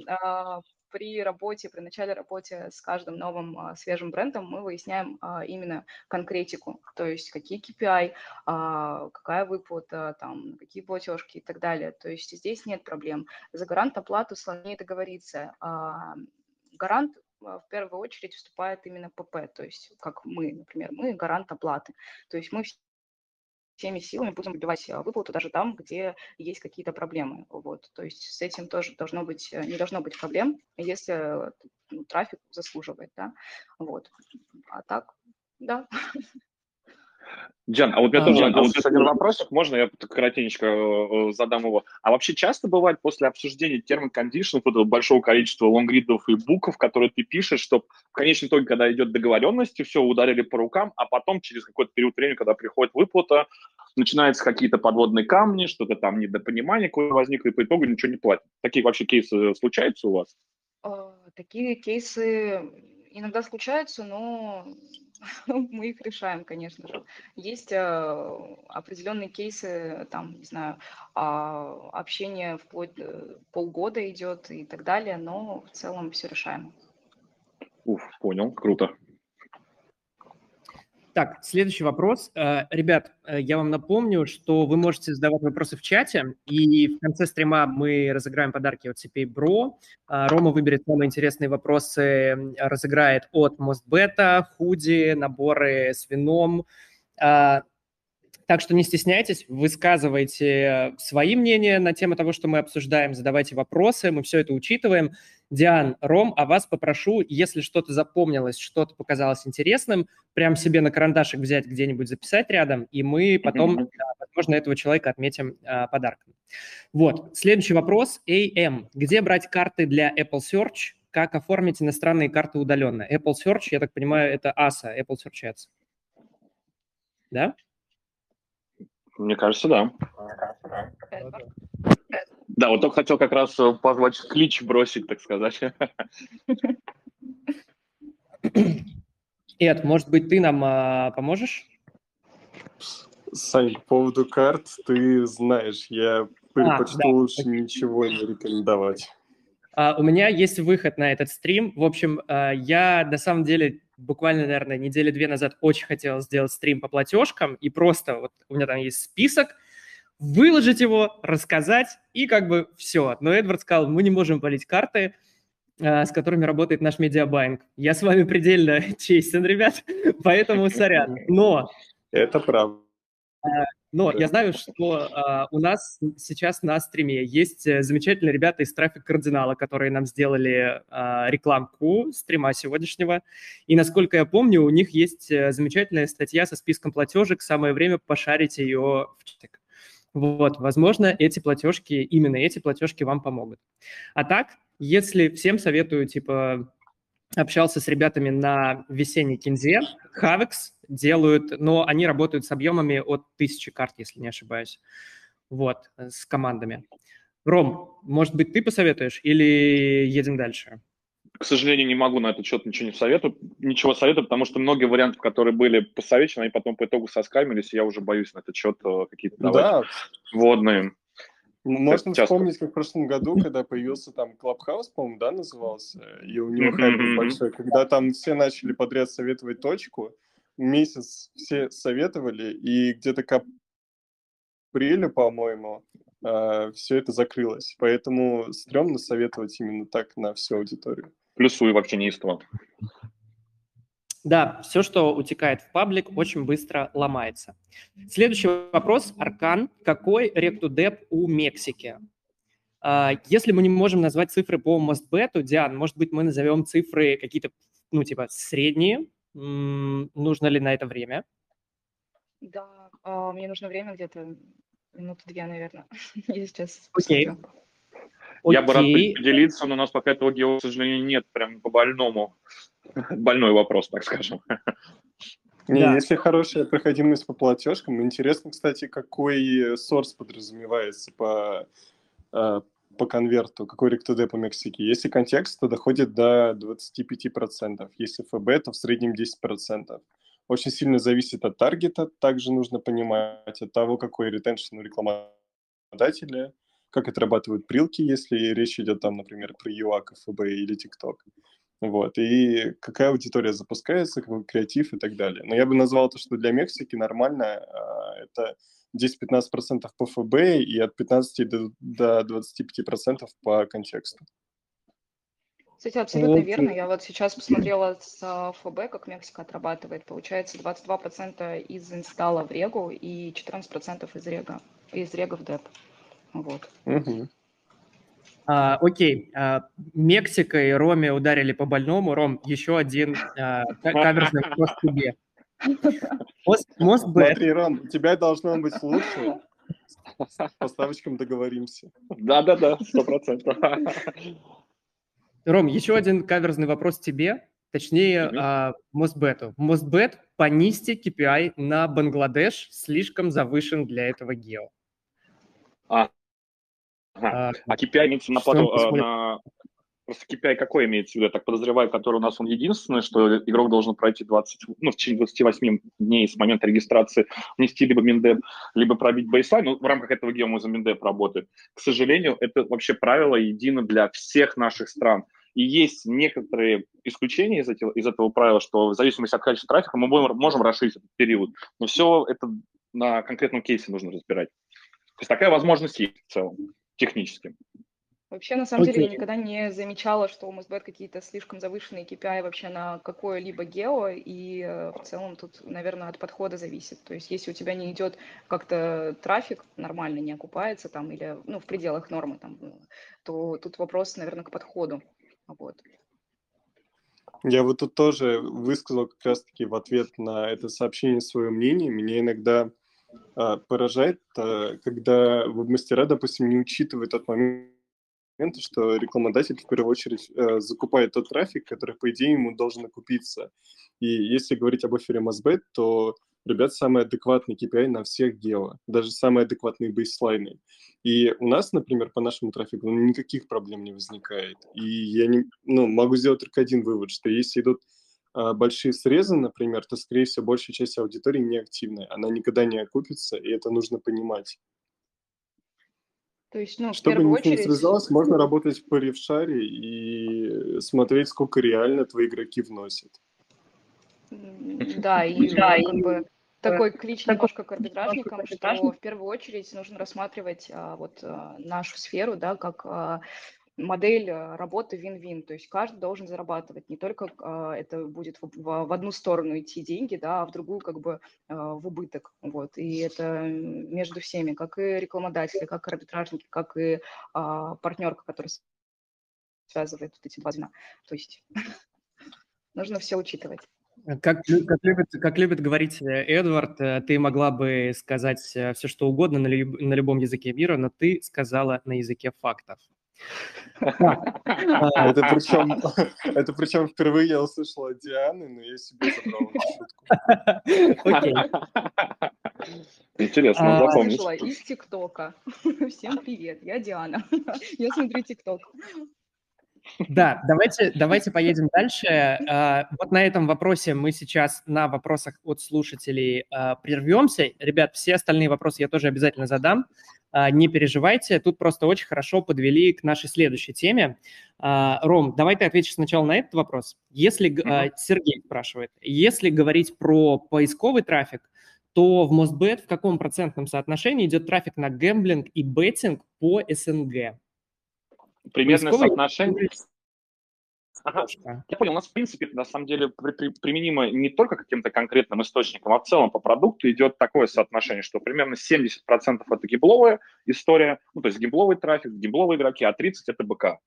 Speaker 3: при работе, при начале работы с каждым новым а, свежим брендом мы выясняем а, именно конкретику, то есть какие KPI, а, какая выплата, там, какие платежки и так далее. То есть здесь нет проблем. За гарант оплату сложнее договориться. Гарант в первую очередь вступает именно ПП, то есть как мы, например, мы гарант оплаты. То есть мы всеми силами будем добивать э, выплату даже там, где есть какие-то проблемы. Вот. То есть с этим тоже должно быть, э, не должно быть проблем, если ну, трафик заслуживает. Да? Вот. А так, да.
Speaker 2: Джан, а вот у меня а, тоже а, вот один вопросик, можно я коротенько э, задам его? А вообще часто бывает после обсуждения термин кондишнов, вот большого количества лонгридов и букв, которые ты пишешь, что в конечном итоге, когда идет договоренность, все ударили по рукам, а потом через какой-то период времени, когда приходит выплата, начинаются какие-то подводные камни, что-то там недопонимание какое возникло, и по итогу ничего не платят. Такие вообще кейсы случаются у вас?
Speaker 3: Такие кейсы иногда случаются, но мы их решаем, конечно же. Есть э, определенные кейсы, там, не знаю, а, общение вплоть э, полгода идет и так далее, но в целом все решаемо.
Speaker 2: Уф, понял, круто.
Speaker 1: Так, следующий вопрос. Э, ребят, э, я вам напомню, что вы можете задавать вопросы в чате, и в конце стрима мы разыграем подарки от CPA Bro. Э, Рома выберет самые интересные вопросы, разыграет от Мостбета, худи, наборы с вином. Так что не стесняйтесь, высказывайте свои мнения на тему того, что мы обсуждаем, задавайте вопросы, мы все это учитываем. Диан, Ром, а вас попрошу, если что-то запомнилось, что-то показалось интересным, прям себе на карандашик взять где-нибудь, записать рядом, и мы потом, возможно, этого человека отметим а, подарком. Вот, следующий вопрос. AM. Где брать карты для Apple Search? Как оформить иностранные карты удаленно? Apple Search, я так понимаю, это ASA, Apple Search Ads. Да?
Speaker 2: Мне кажется, да. Да, вот только хотел как раз э, позвать клич бросить, так сказать.
Speaker 1: Эд, может быть, ты нам а, поможешь?
Speaker 4: Сань, по поводу карт, ты знаешь, я предпочту а, да. лучше ничего не рекомендовать.
Speaker 1: А, у меня есть выход на этот стрим. В общем, а, я на самом деле буквально, наверное, недели две назад очень хотел сделать стрим по платежкам, и просто вот у меня там есть список, выложить его, рассказать, и как бы все. Но Эдвард сказал, мы не можем полить карты, а, с которыми работает наш медиабанк. Я с вами предельно честен, ребят, поэтому сорян. Но...
Speaker 4: Это правда.
Speaker 1: А, Но я знаю, что а, у нас сейчас на стриме есть э, замечательные ребята из трафик кардинала, которые нам сделали рекламку стрима сегодняшнего. И насколько я помню, у них есть э, замечательная статья со списком платежек. Самое время пошарить ее в чатик. Вот, возможно, эти платежки, именно эти платежки вам помогут. А так, если всем советую, типа, общался с ребятами на весенней кинзе, Havix делают, но они работают с объемами от тысячи карт, если не ошибаюсь, вот, с командами. Ром, может быть, ты посоветуешь или едем дальше?
Speaker 2: К сожалению, не могу на этот счет ничего не советовать, ничего советовать, потому что многие варианты, которые были посоветованы, они потом по итогу соскамились, и я уже боюсь на этот счет э, какие-то
Speaker 4: да.
Speaker 2: вводные.
Speaker 4: Можно Часто. вспомнить, как в прошлом году, когда появился там Clubhouse, по-моему, да, назывался, и у него хайп был большой, когда там все начали подряд советовать точку, месяц все советовали, и где-то к апрелю, по-моему, э, все это закрылось. Поэтому стрёмно советовать именно так на всю аудиторию.
Speaker 2: Плюсую вообще неистово.
Speaker 1: Да, все, что утекает в паблик, очень быстро ломается. Следующий вопрос. Аркан. Какой ректудеп у Мексики? А, если мы не можем назвать цифры по Мостбету, Диан, может быть, мы назовем цифры какие-то, ну, типа, средние? Нужно ли на это время?
Speaker 3: Да, а, мне нужно время где-то минуты две, наверное. Я сейчас
Speaker 2: Окей. Я бы рад поделиться, но у нас пока этого гео, к сожалению, нет, прям по больному. Больной вопрос, так скажем.
Speaker 4: Не, да. если хорошая проходимость по платежкам, интересно, кстати, какой сорс подразумевается по, э, по конверту, какой ректуде по Мексике. Если контекст, то доходит до 25%. Если ФБ, то в среднем 10%. Очень сильно зависит от таргета, также нужно понимать, от того, какой ретеншн у рекламодателя, как отрабатывают прилки, если речь идет там, например, про ЮАК, ФБ или ТикТок. Вот, и какая аудитория запускается, какой креатив и так далее. Но я бы назвал то, что для Мексики нормально, а, это 10-15% по ФБ и от 15 до, до 25% по контексту.
Speaker 3: Кстати, абсолютно okay. верно. Я вот сейчас посмотрела с а, ФБ, как Мексика отрабатывает. Получается 22% из инсталла в Регу и 14% из Рега, из Рега в Деп. Вот.
Speaker 4: Uh-huh.
Speaker 1: А, окей, а, Мексика и Роме ударили по больному. Ром, еще один а, каверзный вопрос тебе.
Speaker 4: Мост, мост Смотри, Ром, у тебя должно быть лучше. С поставочком договоримся.
Speaker 2: Да-да-да, сто процентов.
Speaker 1: Ром, еще один каверзный вопрос тебе, точнее, mm-hmm. Мостбету. Мостбет понизьте KPI на Бангладеш, слишком завышен для этого гео.
Speaker 2: А, Ага. А, а KPI имеется на плату, э, на... Просто KPI какой имеется в виду? Я так подозреваю, который у нас он единственный, что игрок должен пройти 20, ну, в течение 28 дней с момента регистрации внести либо Миндеп, либо пробить бейслайн. Ну, в рамках этого геома за Миндеп работает. К сожалению, это вообще правило едино для всех наших стран. И есть некоторые исключения из этого, из этого правила, что в зависимости от качества трафика мы можем, можем расширить этот период. Но все это на конкретном кейсе нужно разбирать. То есть такая возможность есть в целом техническим.
Speaker 3: Вообще, на самом okay. деле, я никогда не замечала, что у Мосбет какие-то слишком завышенные KPI вообще на какое-либо гео, и э, в целом тут, наверное, от подхода зависит. То есть, если у тебя не идет как-то трафик, нормально не окупается там, или, ну, в пределах нормы там, то тут вопрос, наверное, к подходу. Вот.
Speaker 4: Я вот тут тоже высказал как раз-таки в ответ на это сообщение свое мнение. Меня иногда поражает, а, когда мастера, допустим, не учитывают тот момент, что рекламодатель в первую очередь э, закупает тот трафик, который, по идее, ему должен окупиться. И если говорить об офере Mosbet, то ребят самый адекватный KPI на всех гео, даже самые адекватные бейслайны. И у нас, например, по нашему трафику ну, никаких проблем не возникает. И я не, ну, могу сделать только один вывод, что если идут а, большие срезы, например, то, скорее всего, большая часть аудитории неактивная. Она никогда не окупится, и это нужно понимать.
Speaker 3: То есть, ну,
Speaker 4: Чтобы никто очередь... не срезалось, можно работать по ревшаре и смотреть, сколько реально твои игроки вносят.
Speaker 3: Да, и да, как и... бы такой клич немножко к арбитражникам, что в первую очередь нужно рассматривать а, вот а, нашу сферу, да, как а, модель работы вин-вин, то есть каждый должен зарабатывать, не только это будет в, одну сторону идти деньги, да, а в другую как бы в убыток, вот, и это между всеми, как и рекламодатели, как и арбитражники, как и партнерка, которая связывает вот эти два звена, то есть нужно все учитывать.
Speaker 1: Как, как, любит, как любит говорить э, Эдвард, э, ты могла бы сказать э, все, что угодно на, люб, на любом языке мира, но ты сказала на языке фактов.
Speaker 4: Это причем, это причем впервые я услышал от Дианы, но я себе забрал шутку.
Speaker 3: Интересно, а, запомнить. из ТикТока. Всем привет, я Диана. Я смотрю ТикТок.
Speaker 1: Да, давайте, давайте поедем дальше. А, вот на этом вопросе мы сейчас на вопросах от слушателей а, прервемся. Ребят, все остальные вопросы я тоже обязательно задам. А, не переживайте, тут просто очень хорошо подвели к нашей следующей теме. Ром, давай ты ответишь сначала на этот вопрос. Если, mm-hmm. Сергей спрашивает, если говорить про поисковый трафик, то в Мосбет в каком процентном соотношении идет трафик на гэмблинг и беттинг по СНГ?
Speaker 2: Примерное соотношение. Ага. Я понял, у нас, в принципе, на самом деле при, при, применимо не только каким-то конкретным источникам, а в целом по продукту идет такое соотношение, что примерно 70% это гибловая история, ну, то есть гибловый трафик, гибловые игроки, а 30% это БК.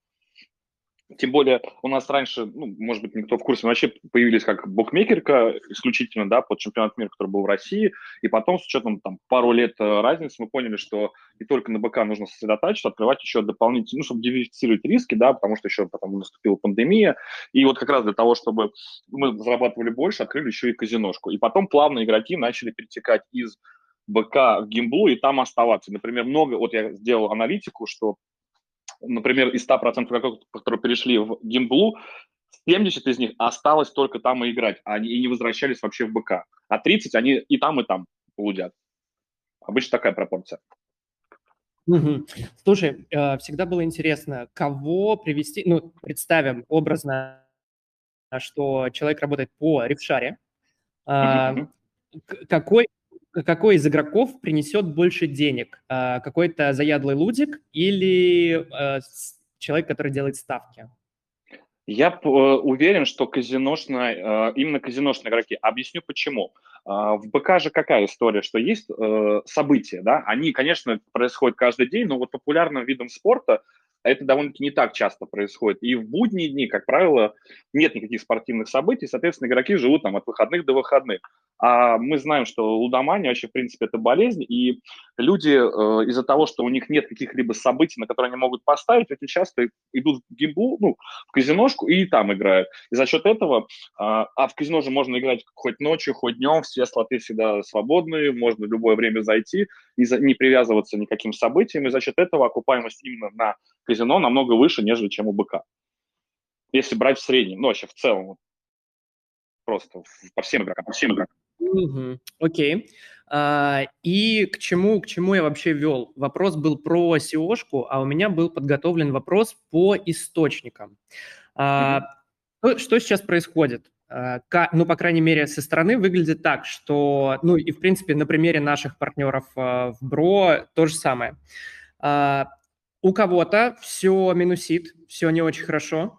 Speaker 2: Тем более у нас раньше, ну, может быть, никто в курсе, но вообще появились как букмекерка исключительно, да, под чемпионат мира, который был в России, и потом с учетом там пару лет э, разницы мы поняли, что не только на БК нужно сосредотачиваться, открывать еще дополнительно, ну, чтобы диверсифицировать риски, да, потому что еще потом наступила пандемия, и вот как раз для того, чтобы мы зарабатывали больше, открыли еще и казиношку. И потом плавно игроки начали перетекать из БК в гимблу и там оставаться. Например, много, вот я сделал аналитику, что например, из 100% игроков, которые перешли в гимблу, 70 из них осталось только там и играть, а они и не возвращались вообще в БК. А 30 они и там, и там блудят. Обычно такая пропорция.
Speaker 1: Угу. Слушай, э, всегда было интересно, кого привести, ну, представим образно, что человек работает по ревшаре, угу. какой какой из игроков принесет больше денег? А, какой-то заядлый лудик или а, человек, который делает ставки?
Speaker 2: Я э, уверен, что казиношные, э, именно казиношные игроки. Объясню почему. А, в БК же какая история, что есть э, события, да, они, конечно, происходят каждый день, но вот популярным видом спорта это довольно-таки не так часто происходит. И в будние дни, как правило, нет никаких спортивных событий, соответственно, игроки живут там от выходных до выходных. А мы знаем, что лудомания вообще, в принципе, это болезнь, и люди э, из-за того, что у них нет каких-либо событий, на которые они могут поставить, очень часто идут в гимбу, ну, в казиношку и там играют. И за счет этого, э, а в казино же можно играть хоть ночью, хоть днем, все слоты всегда свободные, можно в любое время зайти и за, не привязываться никаким событиям, и за счет этого окупаемость именно на казино намного выше, нежели чем у БК. Если брать в среднем, ну, вообще в целом, просто по всем игрокам, по всем игрокам.
Speaker 1: Угу. Окей. А, и к чему, к чему я вообще вел? Вопрос был про SEO-шку, а у меня был подготовлен вопрос по источникам. А, угу. что, сейчас происходит? А, ну, по крайней мере, со стороны выглядит так, что, ну, и, в принципе, на примере наших партнеров а, в БРО то же самое. У кого-то все минусит, все не очень хорошо.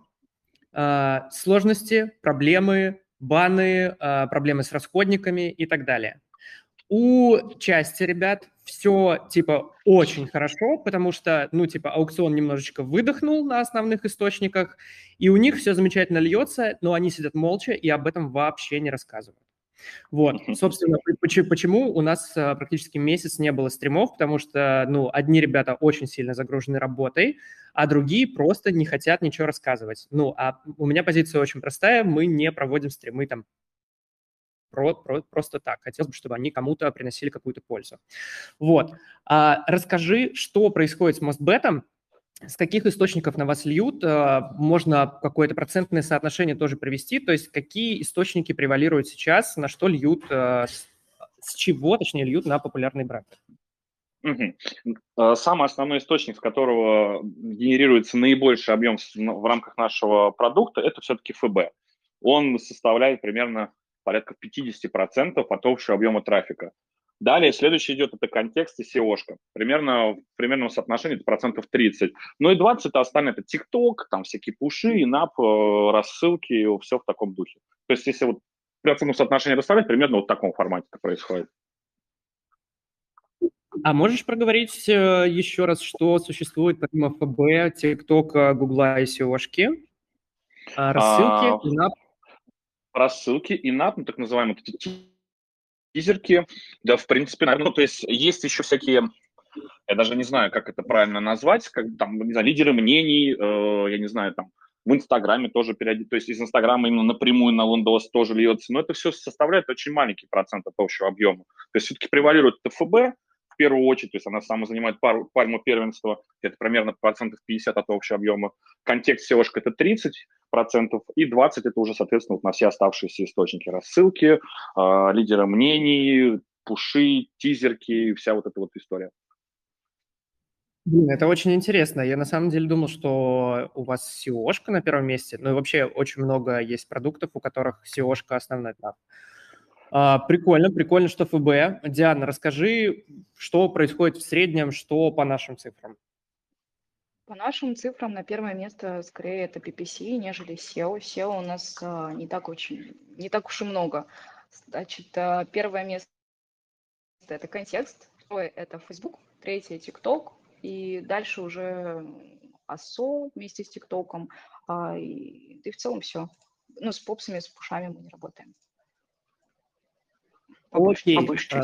Speaker 1: А, сложности, проблемы, баны, а, проблемы с расходниками и так далее. У части ребят все, типа, очень хорошо, потому что, ну, типа, аукцион немножечко выдохнул на основных источниках, и у них все замечательно льется, но они сидят молча и об этом вообще не рассказывают. Вот, собственно, почему у нас а, практически месяц не было стримов, потому что, ну, одни ребята очень сильно загружены работой, а другие просто не хотят ничего рассказывать. Ну, а у меня позиция очень простая, мы не проводим стримы там про, про, просто так. Хотелось бы, чтобы они кому-то приносили какую-то пользу. Вот. А, расскажи, что происходит с Мостбетом, с каких источников на вас льют? А, можно какое-то процентное соотношение тоже привести, то есть какие источники превалируют сейчас, на что льют, а, с чего, точнее, льют на популярные бренды?
Speaker 2: Угу. Самый основной источник, с которого генерируется наибольший объем в рамках нашего продукта, это все-таки ФБ. Он составляет примерно порядка 50% от общего объема трафика. Далее, следующий идет, это контекст и SEO-шка. Примерно, в примерном соотношении это процентов 30. Ну и 20 это остальное, это TikTok, там всякие пуши, инап, э, рассылки, все в таком духе. То есть если вот процентном соотношении расставлять, примерно вот в таком формате это происходит.
Speaker 1: А можешь проговорить э, еще раз, что существует помимо ФБ, ТикТока, Гугла и SEO-шки? А, рассылки, а, инап?
Speaker 2: Рассылки, инап, ну, так называемые тизерки. Да, в принципе, наверное, ну, то есть есть еще всякие, я даже не знаю, как это правильно назвать, как там, не знаю, лидеры мнений, э, я не знаю, там, в Инстаграме тоже периодически, то есть из Инстаграма именно напрямую на Windows тоже льется, но это все составляет очень маленький процент от общего объема. То есть все-таки превалирует ТФБ, в первую очередь, то есть она сама занимает пару, пальму первенства, это примерно процентов 50 от общего объема. Контекст seo это 30 процентов, и 20 это уже, соответственно, вот на все оставшиеся источники рассылки, э, лидеры мнений, пуши, тизерки, вся вот эта вот история.
Speaker 1: Блин, это очень интересно. Я на самом деле думал, что у вас seo на первом месте, ну и вообще очень много есть продуктов, у которых seo основной этап. А, прикольно, прикольно, что ФБ. Диана, расскажи, что происходит в среднем, что по нашим цифрам?
Speaker 3: По нашим цифрам на первое место скорее это PPC, нежели SEO. SEO у нас а, не так очень, не так уж и много. Значит, а, первое место это контекст, второе это Facebook, третье TikTok, и дальше уже АСО вместе с ТикТоком, а, и, и в целом все. Ну, с попсами, с пушами мы не работаем.
Speaker 1: Окей. Okay. Uh,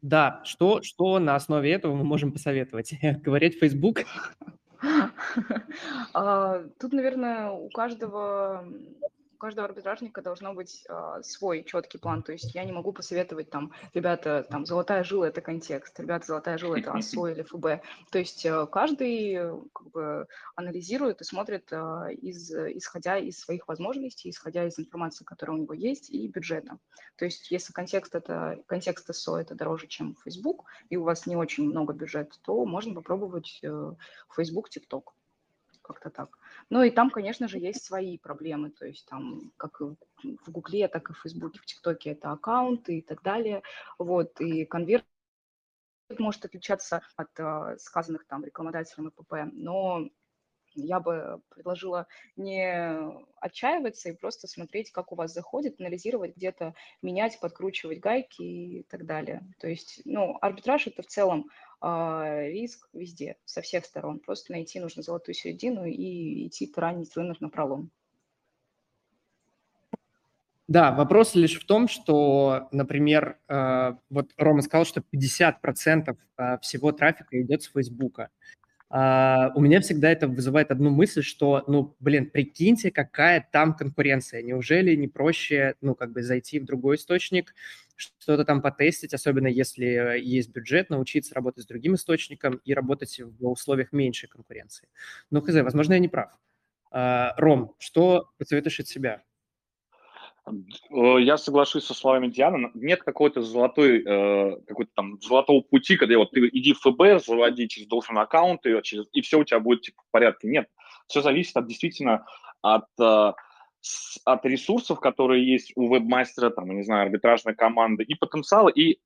Speaker 1: да, что, что на основе этого мы можем посоветовать? Говорить Facebook?
Speaker 3: А, тут, наверное, у каждого у каждого арбитражника должно быть э, свой четкий план. То есть я не могу посоветовать там, ребята, там золотая жила это контекст, ребята, золотая жила это АСО или ФБ. То есть э, каждый как бы анализирует и смотрит, э, из, исходя из своих возможностей, исходя из информации, которая у него есть, и бюджета. То есть если контекст это контекст АСО это дороже, чем Facebook, и у вас не очень много бюджета, то можно попробовать э, Facebook, TikTok как-то так. Ну и там, конечно же, есть свои проблемы, то есть там как в Гугле, так и в Фейсбуке, в ТикТоке это аккаунты и так далее, вот, и конверт может отличаться от э, сказанных там рекламодателем ИПП, но я бы предложила не отчаиваться и просто смотреть, как у вас заходит, анализировать, где-то менять, подкручивать гайки и так далее. То есть, ну, арбитраж это в целом э, риск везде, со всех сторон. Просто найти нужно золотую середину и идти таранить рынок на пролом.
Speaker 1: Да, вопрос лишь в том, что, например, э, вот Рома сказал, что 50% э, всего трафика идет с Фейсбука. Uh, у меня всегда это вызывает одну мысль, что, ну, блин, прикиньте, какая там конкуренция. Неужели не проще, ну, как бы зайти в другой источник, что-то там потестить, особенно если есть бюджет, научиться работать с другим источником и работать в условиях меньшей конкуренции. Ну, хз, возможно, я не прав. Uh, Ром, что посоветуешь от себя?
Speaker 2: Э, я соглашусь со словами Дианы. Нет какой-то золотой, э, какой-то там золотого пути, когда вот ты иди в ФБ, заводи через должен аккаунт, и, через, и все у тебя будет типа, в порядке. Нет, все зависит от действительно от, э, от ресурсов, которые есть у веб-мастера, там, не знаю, арбитражной команды, и потенциала, и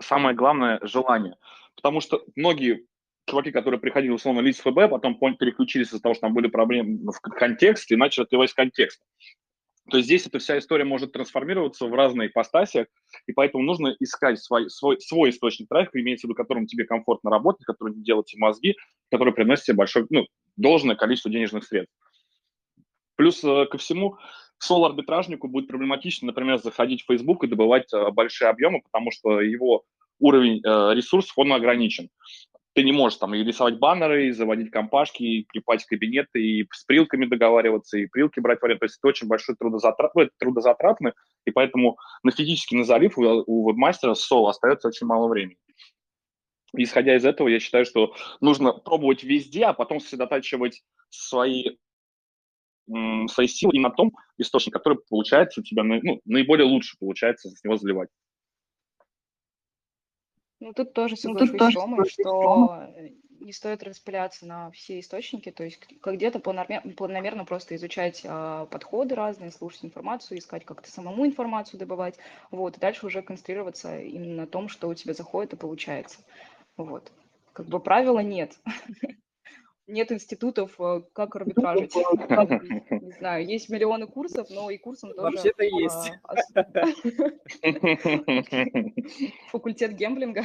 Speaker 2: самое главное, желание. Потому что многие чуваки, которые приходили условно лиц ФБ, потом переключились из-за того, что там были проблемы в контексте, и начали отливать контекст то здесь эта вся история может трансформироваться в разные ипостаси, и поэтому нужно искать свой, свой, свой источник трафика, имеется в виду, которым тебе комфортно работать, который делает тебе мозги, который приносит тебе большое, ну, должное количество денежных средств. Плюс э, ко всему, соло-арбитражнику будет проблематично, например, заходить в Facebook и добывать э, большие объемы, потому что его уровень э, ресурсов, он ограничен ты не можешь там и рисовать баннеры, и заводить компашки, и клепать кабинеты, и с прилками договариваться, и прилки брать в аренду. То есть это очень большой трудозатрат, ну, это трудозатратно, и поэтому на физический на залив у, у вебмастера соло остается очень мало времени. исходя из этого, я считаю, что нужно пробовать везде, а потом сосредотачивать свои, свои силы и на том источнике, который получается у тебя ну, наиболее лучше получается с него заливать.
Speaker 3: Ну, тут тоже соглашусь ну, тут с Ромой, что не стоит распыляться на все источники, то есть где-то планомерно, планомерно просто изучать а, подходы разные, слушать информацию, искать как-то самому информацию добывать, вот, и дальше уже концентрироваться именно на том, что у тебя заходит и получается, вот. Как бы правила нет. Нет институтов, э, как арбитражить. Не знаю, есть миллионы курсов, но и курсом тоже...
Speaker 1: Вообще-то есть.
Speaker 3: Факультет гемблинга.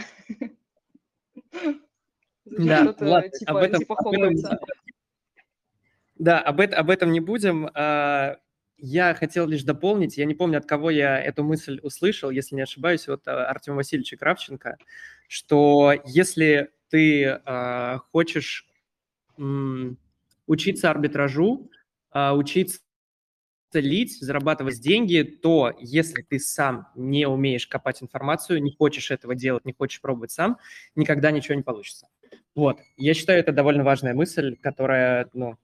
Speaker 1: Да, ладно, типа, об этом, типа об этом, да, об, это, об этом не будем. А, я хотел лишь дополнить, я не помню, от кого я эту мысль услышал, если не ошибаюсь, от а, Артема Васильевича Кравченко, что если ты э, хочешь учиться арбитражу, э, учиться лить, зарабатывать деньги, то если ты сам не умеешь копать информацию, не хочешь этого делать, не хочешь пробовать сам, никогда ничего не получится. Вот, я считаю, это довольно важная мысль, которая, ну,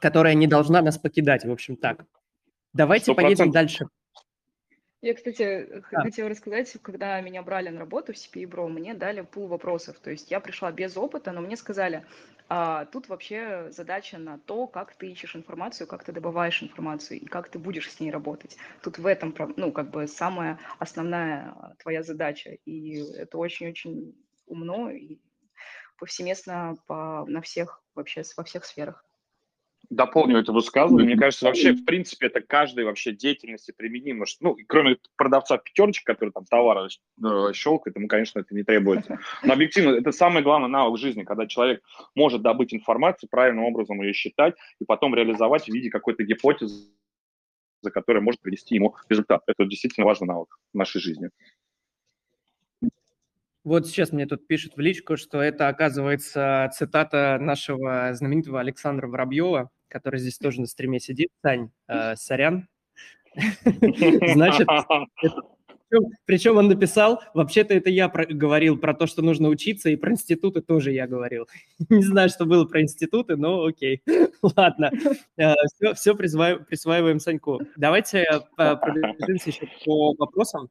Speaker 1: которая не должна нас покидать, в общем, так. Давайте 100%. поедем дальше.
Speaker 3: Я, кстати, да. хотела рассказать, когда меня брали на работу в CPI Bro, мне дали пул вопросов. То есть я пришла без опыта, но мне сказали, а, тут вообще задача на то, как ты ищешь информацию, как ты добываешь информацию и как ты будешь с ней работать. Тут в этом, ну, как бы самая основная твоя задача. И это очень-очень умно и повсеместно по, на всех, вообще во всех сферах.
Speaker 2: Дополню это высказывание. Мне кажется, вообще, в принципе, это каждой вообще деятельности применимо. Ну, кроме продавца пятерочек, который там товары э, щелкает, ему, конечно, это не требуется. Но объективно, это самый главный навык жизни, когда человек может добыть информацию, правильным образом ее считать и потом реализовать в виде какой-то гипотезы, за которой может привести ему результат. Это действительно важный навык в нашей жизни.
Speaker 1: Вот сейчас мне тут пишут в личку, что это, оказывается, цитата нашего знаменитого Александра Воробьева, который здесь тоже на стриме сидит. Сань, э, сорян. Значит, причем он написал, вообще-то это я говорил про то, что нужно учиться, и про институты тоже я говорил. Не знаю, что было про институты, но окей. Ладно, все, э, все присваиваем Саньку. Давайте э, пробежимся еще по вопросам.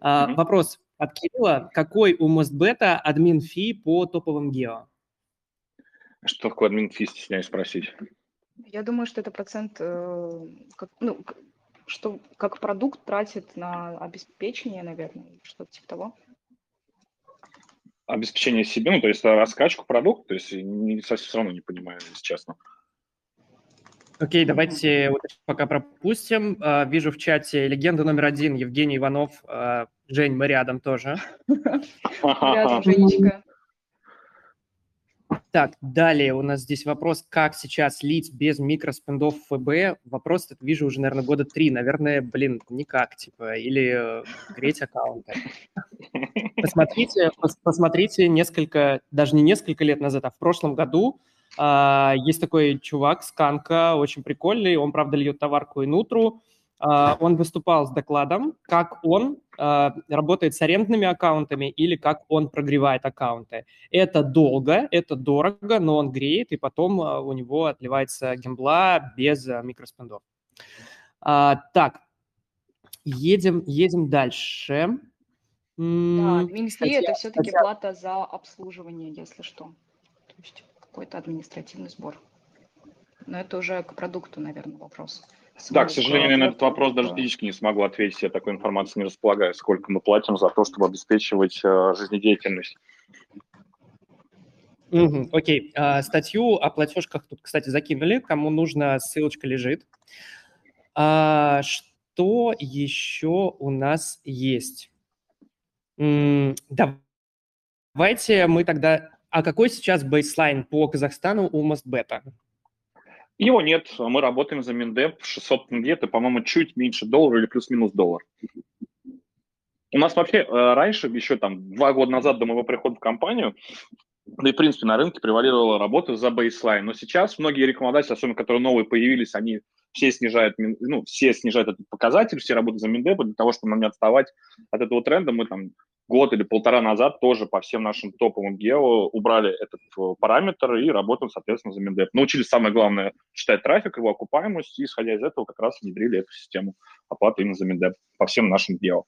Speaker 1: А, вопрос от Кирилла. Какой у Мостбета админ фи по топовым гео?
Speaker 2: Что такое админ фи, стесняюсь спросить?
Speaker 3: Я думаю, что это процент, э, как, ну, что как продукт тратит на обеспечение, наверное, что-то типа того.
Speaker 2: Обеспечение себе, ну, то есть раскачку продукта, то есть не, совсем все равно не понимаю, если честно.
Speaker 1: Окей, давайте вот пока пропустим. А, вижу в чате легенда номер один Евгений Иванов. А, Жень, мы рядом тоже.
Speaker 3: Рядом, Женечка.
Speaker 1: Так, далее у нас здесь вопрос, как сейчас лить без микроспендов ФБ. Вопрос, это вижу уже, наверное, года три. Наверное, блин, никак, типа, или э, греть аккаунты. Посмотрите, посмотрите несколько, даже не несколько лет назад, а в прошлом году а, есть такой чувак, Сканка, очень прикольный, он, правда, льет товарку и нутру, он выступал с докладом, как он а, работает с арендными аккаунтами или как он прогревает аккаунты. Это долго, это дорого, но он греет, и потом у него отливается гембла без микроспендов. Так, едем, едем дальше.
Speaker 3: Да, админфи – это все-таки плата за обслуживание, если что. То есть какой-то административный сбор. Но это уже к продукту, наверное, вопрос.
Speaker 2: Да, к сожалению, на этот вопрос даже физически не смогу ответить, я такой информации не располагаю, сколько мы платим за то, чтобы обеспечивать э, жизнедеятельность.
Speaker 1: Угу, окей, а, статью о платежках тут, кстати, закинули, кому нужно, ссылочка лежит. А, что еще у нас есть? М давайте мы тогда а какой сейчас бейслайн по Казахстану у Мостбета?
Speaker 2: Его нет. Мы работаем за Миндеп 600 где-то, по-моему, чуть меньше доллара или плюс-минус доллар. У нас вообще э, раньше, еще там два года назад до моего прихода в компанию, да и, в принципе, на рынке превалировала работа за бейслайн. Но сейчас многие рекомендации, особенно которые новые появились, они все снижают, ну, все снижают этот показатель, все работают за Миндеп для того, чтобы нам не отставать от этого тренда. Мы там год или полтора назад тоже по всем нашим топовым гео убрали этот э, параметр и работаем, соответственно, за Миндеп. Научились самое главное считать трафик, его окупаемость, и, исходя из этого, как раз внедрили эту систему оплаты именно за Миндеп по всем нашим гео.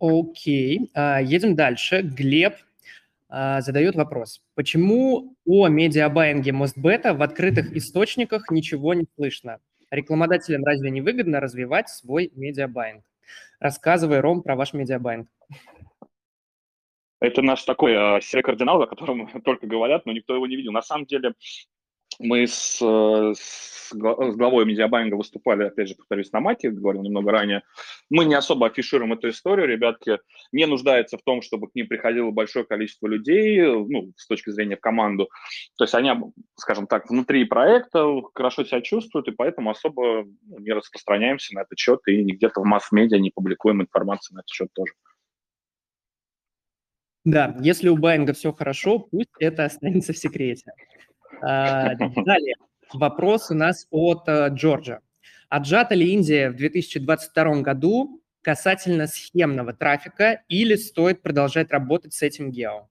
Speaker 1: Окей, а, едем дальше. Глеб а, задает вопрос. Почему о медиабайинге Мостбета в открытых источниках ничего не слышно? Рекламодателям разве не выгодно развивать свой медиабайинг? Рассказывай, Ром, про ваш медиабайинг.
Speaker 2: Это наш такой э, серый кардинал, о котором только говорят, но никто его не видел. На самом деле мы с, э, с, с главой медиабайинга выступали, опять же, повторюсь, на Маке, говорил немного ранее. Мы не особо афишируем эту историю. Ребятки не нуждаются в том, чтобы к ним приходило большое количество людей, ну, с точки зрения в команду. То есть они, скажем так, внутри проекта хорошо себя чувствуют, и поэтому особо ну, не распространяемся на этот счет и где-то в масс-медиа не публикуем информацию на этот счет тоже.
Speaker 1: Да, если у Байинга все хорошо, пусть это останется в секрете. А, далее, вопрос у нас от э, Джорджа. Отжата ли Индия в 2022 году касательно схемного трафика или стоит продолжать работать с этим гео?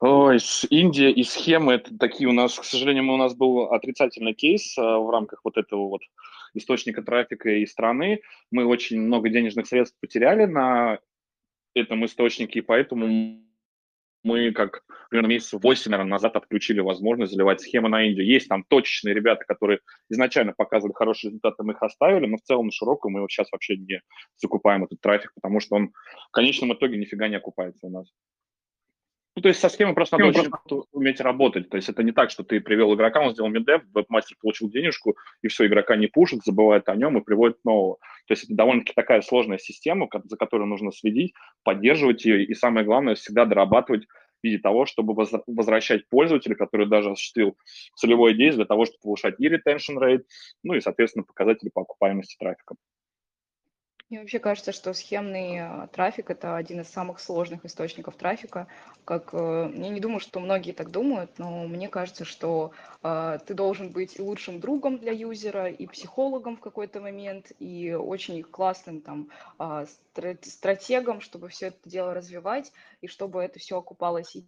Speaker 2: Ой, с Индия и схемы это такие у нас, к сожалению, у нас был отрицательный кейс а, в рамках вот этого вот источника трафика и страны. Мы очень много денежных средств потеряли на этом источнике, и поэтому мы как примерно месяц 8, наверное, назад отключили возможность заливать схемы на Индию. Есть там точечные ребята, которые изначально показывали хорошие результаты, мы их оставили, но в целом на широкую мы сейчас вообще не закупаем этот трафик, потому что он в конечном итоге нифига не окупается у нас. Ну, то есть со схемой просто надо очень просто уметь работать. То есть это не так, что ты привел игрока, он сделал миддев, веб-мастер получил денежку, и все, игрока не пушит, забывает о нем и приводит нового. То есть это довольно-таки такая сложная система, за которой нужно следить, поддерживать ее, и самое главное, всегда дорабатывать в виде того, чтобы возвращать пользователя, который даже осуществил целевое действие для того, чтобы повышать и retention rate, ну и, соответственно, показатели по окупаемости трафика.
Speaker 3: Мне вообще кажется, что схемный э, трафик– это один из самых сложных источников трафика. Как, э, я не думаю, что многие так думают, но мне кажется, что э, ты должен быть и лучшим другом для юзера, и психологом в какой-то момент, и очень классным там э, стратегом, чтобы все это дело развивать, и чтобы это все окупалось и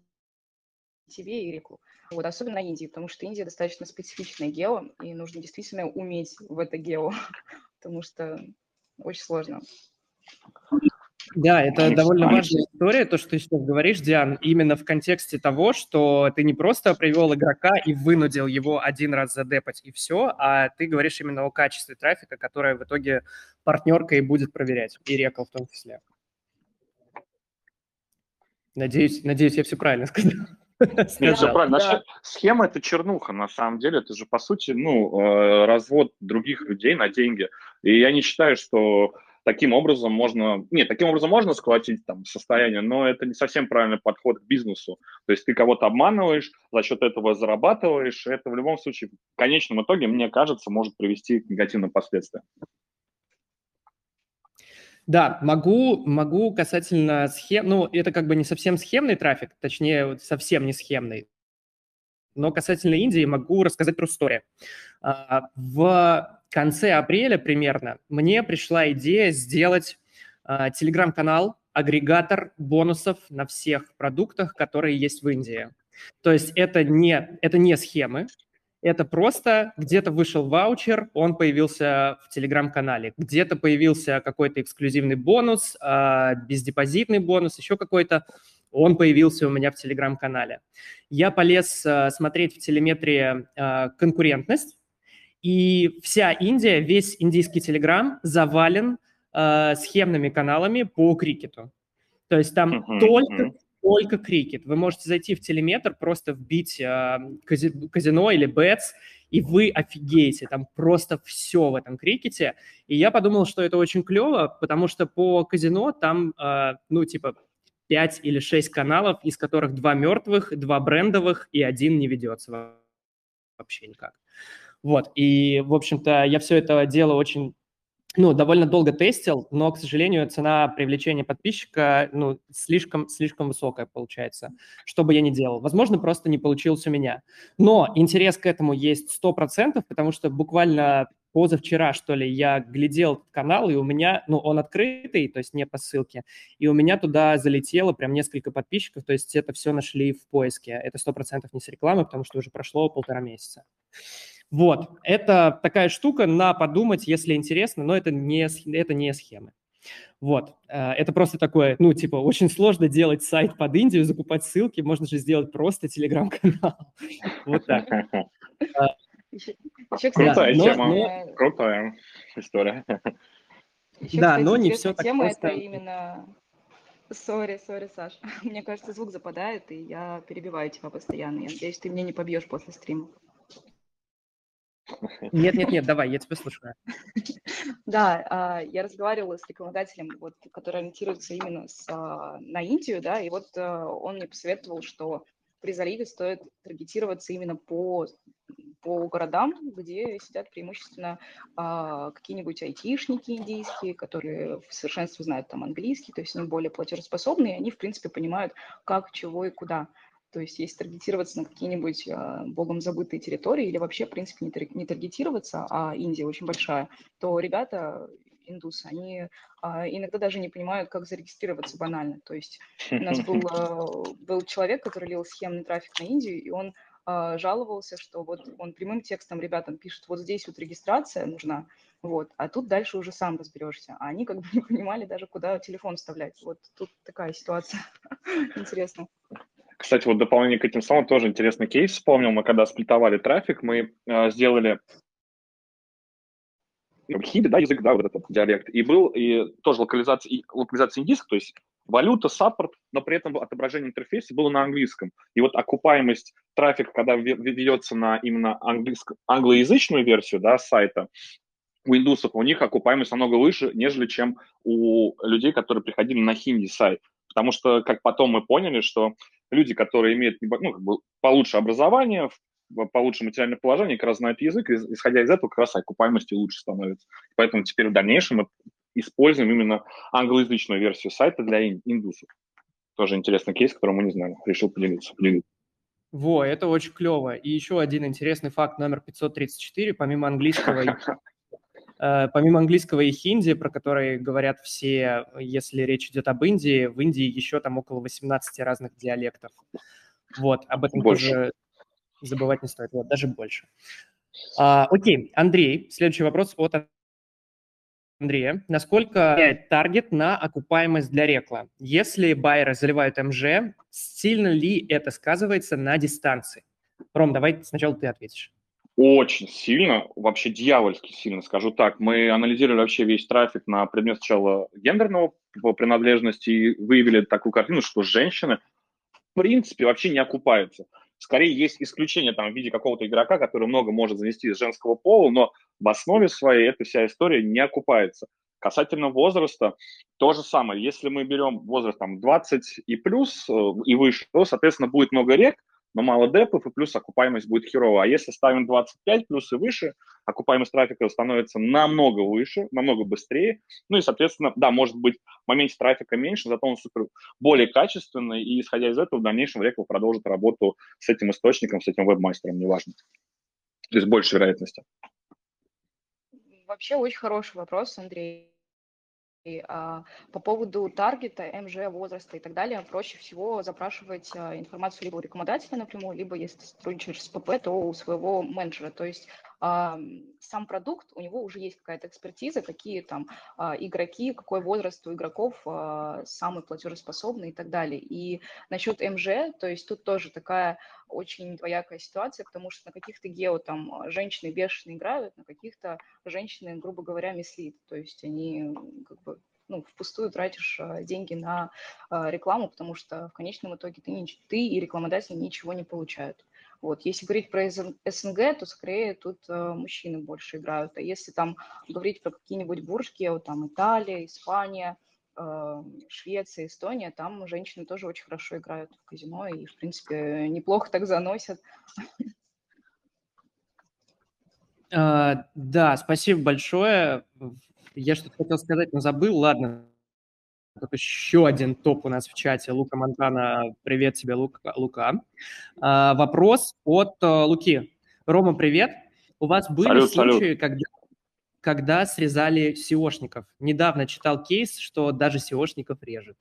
Speaker 3: тебе, и реклу. Вот, особенно на Индии, потому что Индия достаточно специфичная гео, и нужно действительно уметь в это гео, потому что очень сложно.
Speaker 1: Да, это довольно важная история, то, что ты сейчас говоришь, Диан, именно в контексте того, что ты не просто привел игрока и вынудил его один раз задепать и все, а ты говоришь именно о качестве трафика, которое в итоге партнерка и будет проверять, и рекал в том числе. Надеюсь, надеюсь, я все правильно сказал.
Speaker 2: Нет, все правильно. Да. Схема – это чернуха, на самом деле. Это же, по сути, ну, э, развод других людей на деньги. И я не считаю, что таким образом можно... Нет, таким образом можно сколотить там состояние, но это не совсем правильный подход к бизнесу. То есть ты кого-то обманываешь, за счет этого зарабатываешь. Это в любом случае в конечном итоге, мне кажется, может привести к негативным последствиям.
Speaker 1: Да, могу, могу касательно схем, ну, это как бы не совсем схемный трафик, точнее, совсем не схемный. Но касательно Индии могу рассказать про историю. А, в конце апреля примерно мне пришла идея сделать а, телеграм-канал, агрегатор бонусов на всех продуктах, которые есть в Индии. То есть это не, это не схемы, это просто где-то вышел ваучер, он появился в телеграм-канале, где-то появился какой-то эксклюзивный бонус, э, бездепозитный бонус, еще какой-то, он появился у меня в телеграм-канале. Я полез э, смотреть в телеметрии э, конкурентность, и вся Индия, весь индийский телеграм завален схемными каналами по крикету. То есть там uh-huh, только только крикет. Вы можете зайти в телеметр, просто вбить э, казино или бетс, и вы офигеете, там просто все в этом крикете. И я подумал, что это очень клево, потому что по казино там, э, ну, типа, 5 или 6 каналов, из которых два мертвых, два брендовых и один не ведется вообще никак. Вот, и, в общем-то, я все это дело очень ну, довольно долго тестил, но, к сожалению, цена привлечения подписчика, ну, слишком, слишком высокая получается, что бы я ни делал. Возможно, просто не получилось у меня. Но интерес к этому есть 100%, потому что буквально позавчера, что ли, я глядел этот канал, и у меня, ну, он открытый, то есть не по ссылке, и у меня туда залетело прям несколько подписчиков, то есть это все нашли в поиске. Это 100% не с рекламы, потому что уже прошло полтора месяца. Вот, это такая штука на подумать, если интересно, но это не, это не схемы. Вот. Э, это просто такое, ну, типа, очень сложно делать сайт под Индию, закупать ссылки, можно же сделать просто телеграм-канал. Вот так.
Speaker 2: Крутая тема, крутая история.
Speaker 3: да, но не все так тема это именно... Сори, сори, Саш. Мне кажется, звук западает, и я перебиваю тебя постоянно. Я надеюсь, ты меня не побьешь после стрима.
Speaker 1: Нет, нет, нет, давай, я тебя слушаю.
Speaker 3: Да, а, я разговаривала с рекламодателем, вот, который ориентируется именно с, а, на Индию, да, и вот а, он мне посоветовал, что при заливе стоит таргетироваться именно по, по городам, где сидят преимущественно какие-нибудь айтишники индийские, которые в совершенстве знают там английский, то есть они более платежеспособные, и они, в принципе, понимают, как, чего и куда. То есть если таргетироваться на какие-нибудь э, богом забытые территории или вообще, в принципе, не, таргетироваться, а Индия очень большая, то ребята, индусы, они э, иногда даже не понимают, как зарегистрироваться банально. То есть у нас был, э, был человек, который лил схемный трафик на Индию, и он жаловался, что вот он прямым текстом ребятам пишет, вот здесь вот регистрация нужна, вот, а тут дальше уже сам разберешься. А они как бы не понимали даже, куда телефон вставлять. Вот тут такая ситуация. Интересно.
Speaker 2: Кстати, вот дополнение к этим словам тоже интересный кейс вспомнил. Мы когда сплитовали трафик, мы э, сделали хиби, да, язык, да, вот этот диалект, и был и тоже локализация, и локализация индийская, то есть валюта, саппорт, но при этом отображение интерфейса было на английском. И вот окупаемость трафика, когда ведется на именно английско- англоязычную версию да, сайта, у индусов, у них окупаемость намного выше, нежели чем у людей, которые приходили на хинди сайт. Потому что, как потом мы поняли, что люди, которые имеют ну, как бы получше образование, получше материальное положение, как раз знают язык, и, исходя из этого, как раз окупаемости лучше становится. Поэтому теперь в дальнейшем мы используем именно англоязычную версию сайта для индусов. Тоже интересный кейс, который мы не знаем. Решил поделиться. поделиться.
Speaker 1: Во, это очень клево. И еще один интересный факт номер 534, помимо английского помимо английского и хинди, про которые говорят все, если речь идет об Индии, в Индии еще там около 18 разных диалектов. Вот, об этом больше. тоже забывать не стоит, вот, даже больше. А, окей, Андрей, следующий вопрос от Андрея. Насколько таргет на окупаемость для рекла? Если байеры заливают МЖ, сильно ли это сказывается на дистанции? Ром, давай сначала ты ответишь.
Speaker 2: Очень сильно, вообще дьявольски сильно, скажу так. Мы анализировали вообще весь трафик на предмет сначала гендерного принадлежности и выявили такую картину, что женщины в принципе вообще не окупаются. Скорее есть исключение там в виде какого-то игрока, который много может занести из женского пола, но в основе своей эта вся история не окупается. Касательно возраста, то же самое. Если мы берем возраст там 20 и плюс э, и выше, то, соответственно, будет много рек, но мало депов, и плюс окупаемость будет херовая. А если ставим 25 плюс и выше, окупаемость трафика становится намного выше, намного быстрее. Ну и, соответственно, да, может быть, в моменте трафика меньше, зато он супер более качественный, и исходя из этого в дальнейшем Рекл продолжит работу с этим источником, с этим веб-мастером, неважно. То есть больше вероятности.
Speaker 3: Вообще очень хороший вопрос, Андрей. А, по поводу таргета, МЖ, возраста и так далее, проще всего запрашивать а, информацию либо у рекламодателя напрямую, либо если ты сотрудничаешь с ПП, то у своего менеджера. То есть сам продукт, у него уже есть какая-то экспертиза, какие там а, игроки, какой возраст у игроков а, самый платежеспособный и так далее. И насчет МЖ, то есть тут тоже такая очень двоякая ситуация, потому что на каких-то гео там женщины бешеные играют, на каких-то женщины, грубо говоря, мислит. То есть они как бы ну, впустую тратишь а, деньги на рекламу, потому что в конечном итоге ты, ты и рекламодатель ничего не получают. Вот. Если говорить про СНГ, то скорее тут э, мужчины больше играют. А если там говорить про какие-нибудь буржки, вот там Италия, Испания, э, Швеция, Эстония, там женщины тоже очень хорошо играют в казино и, в принципе, неплохо так заносят.
Speaker 1: А, да, спасибо большое. Я что-то хотел сказать, но забыл. Ладно, Тут еще один топ у нас в чате. Лука Монтана. Привет тебе, Лука. Лука. А, вопрос от а, Луки. Рома, привет. У вас были салют, случаи, салют. Когда, когда срезали SEOшников? Недавно читал кейс, что даже SEOшников режет.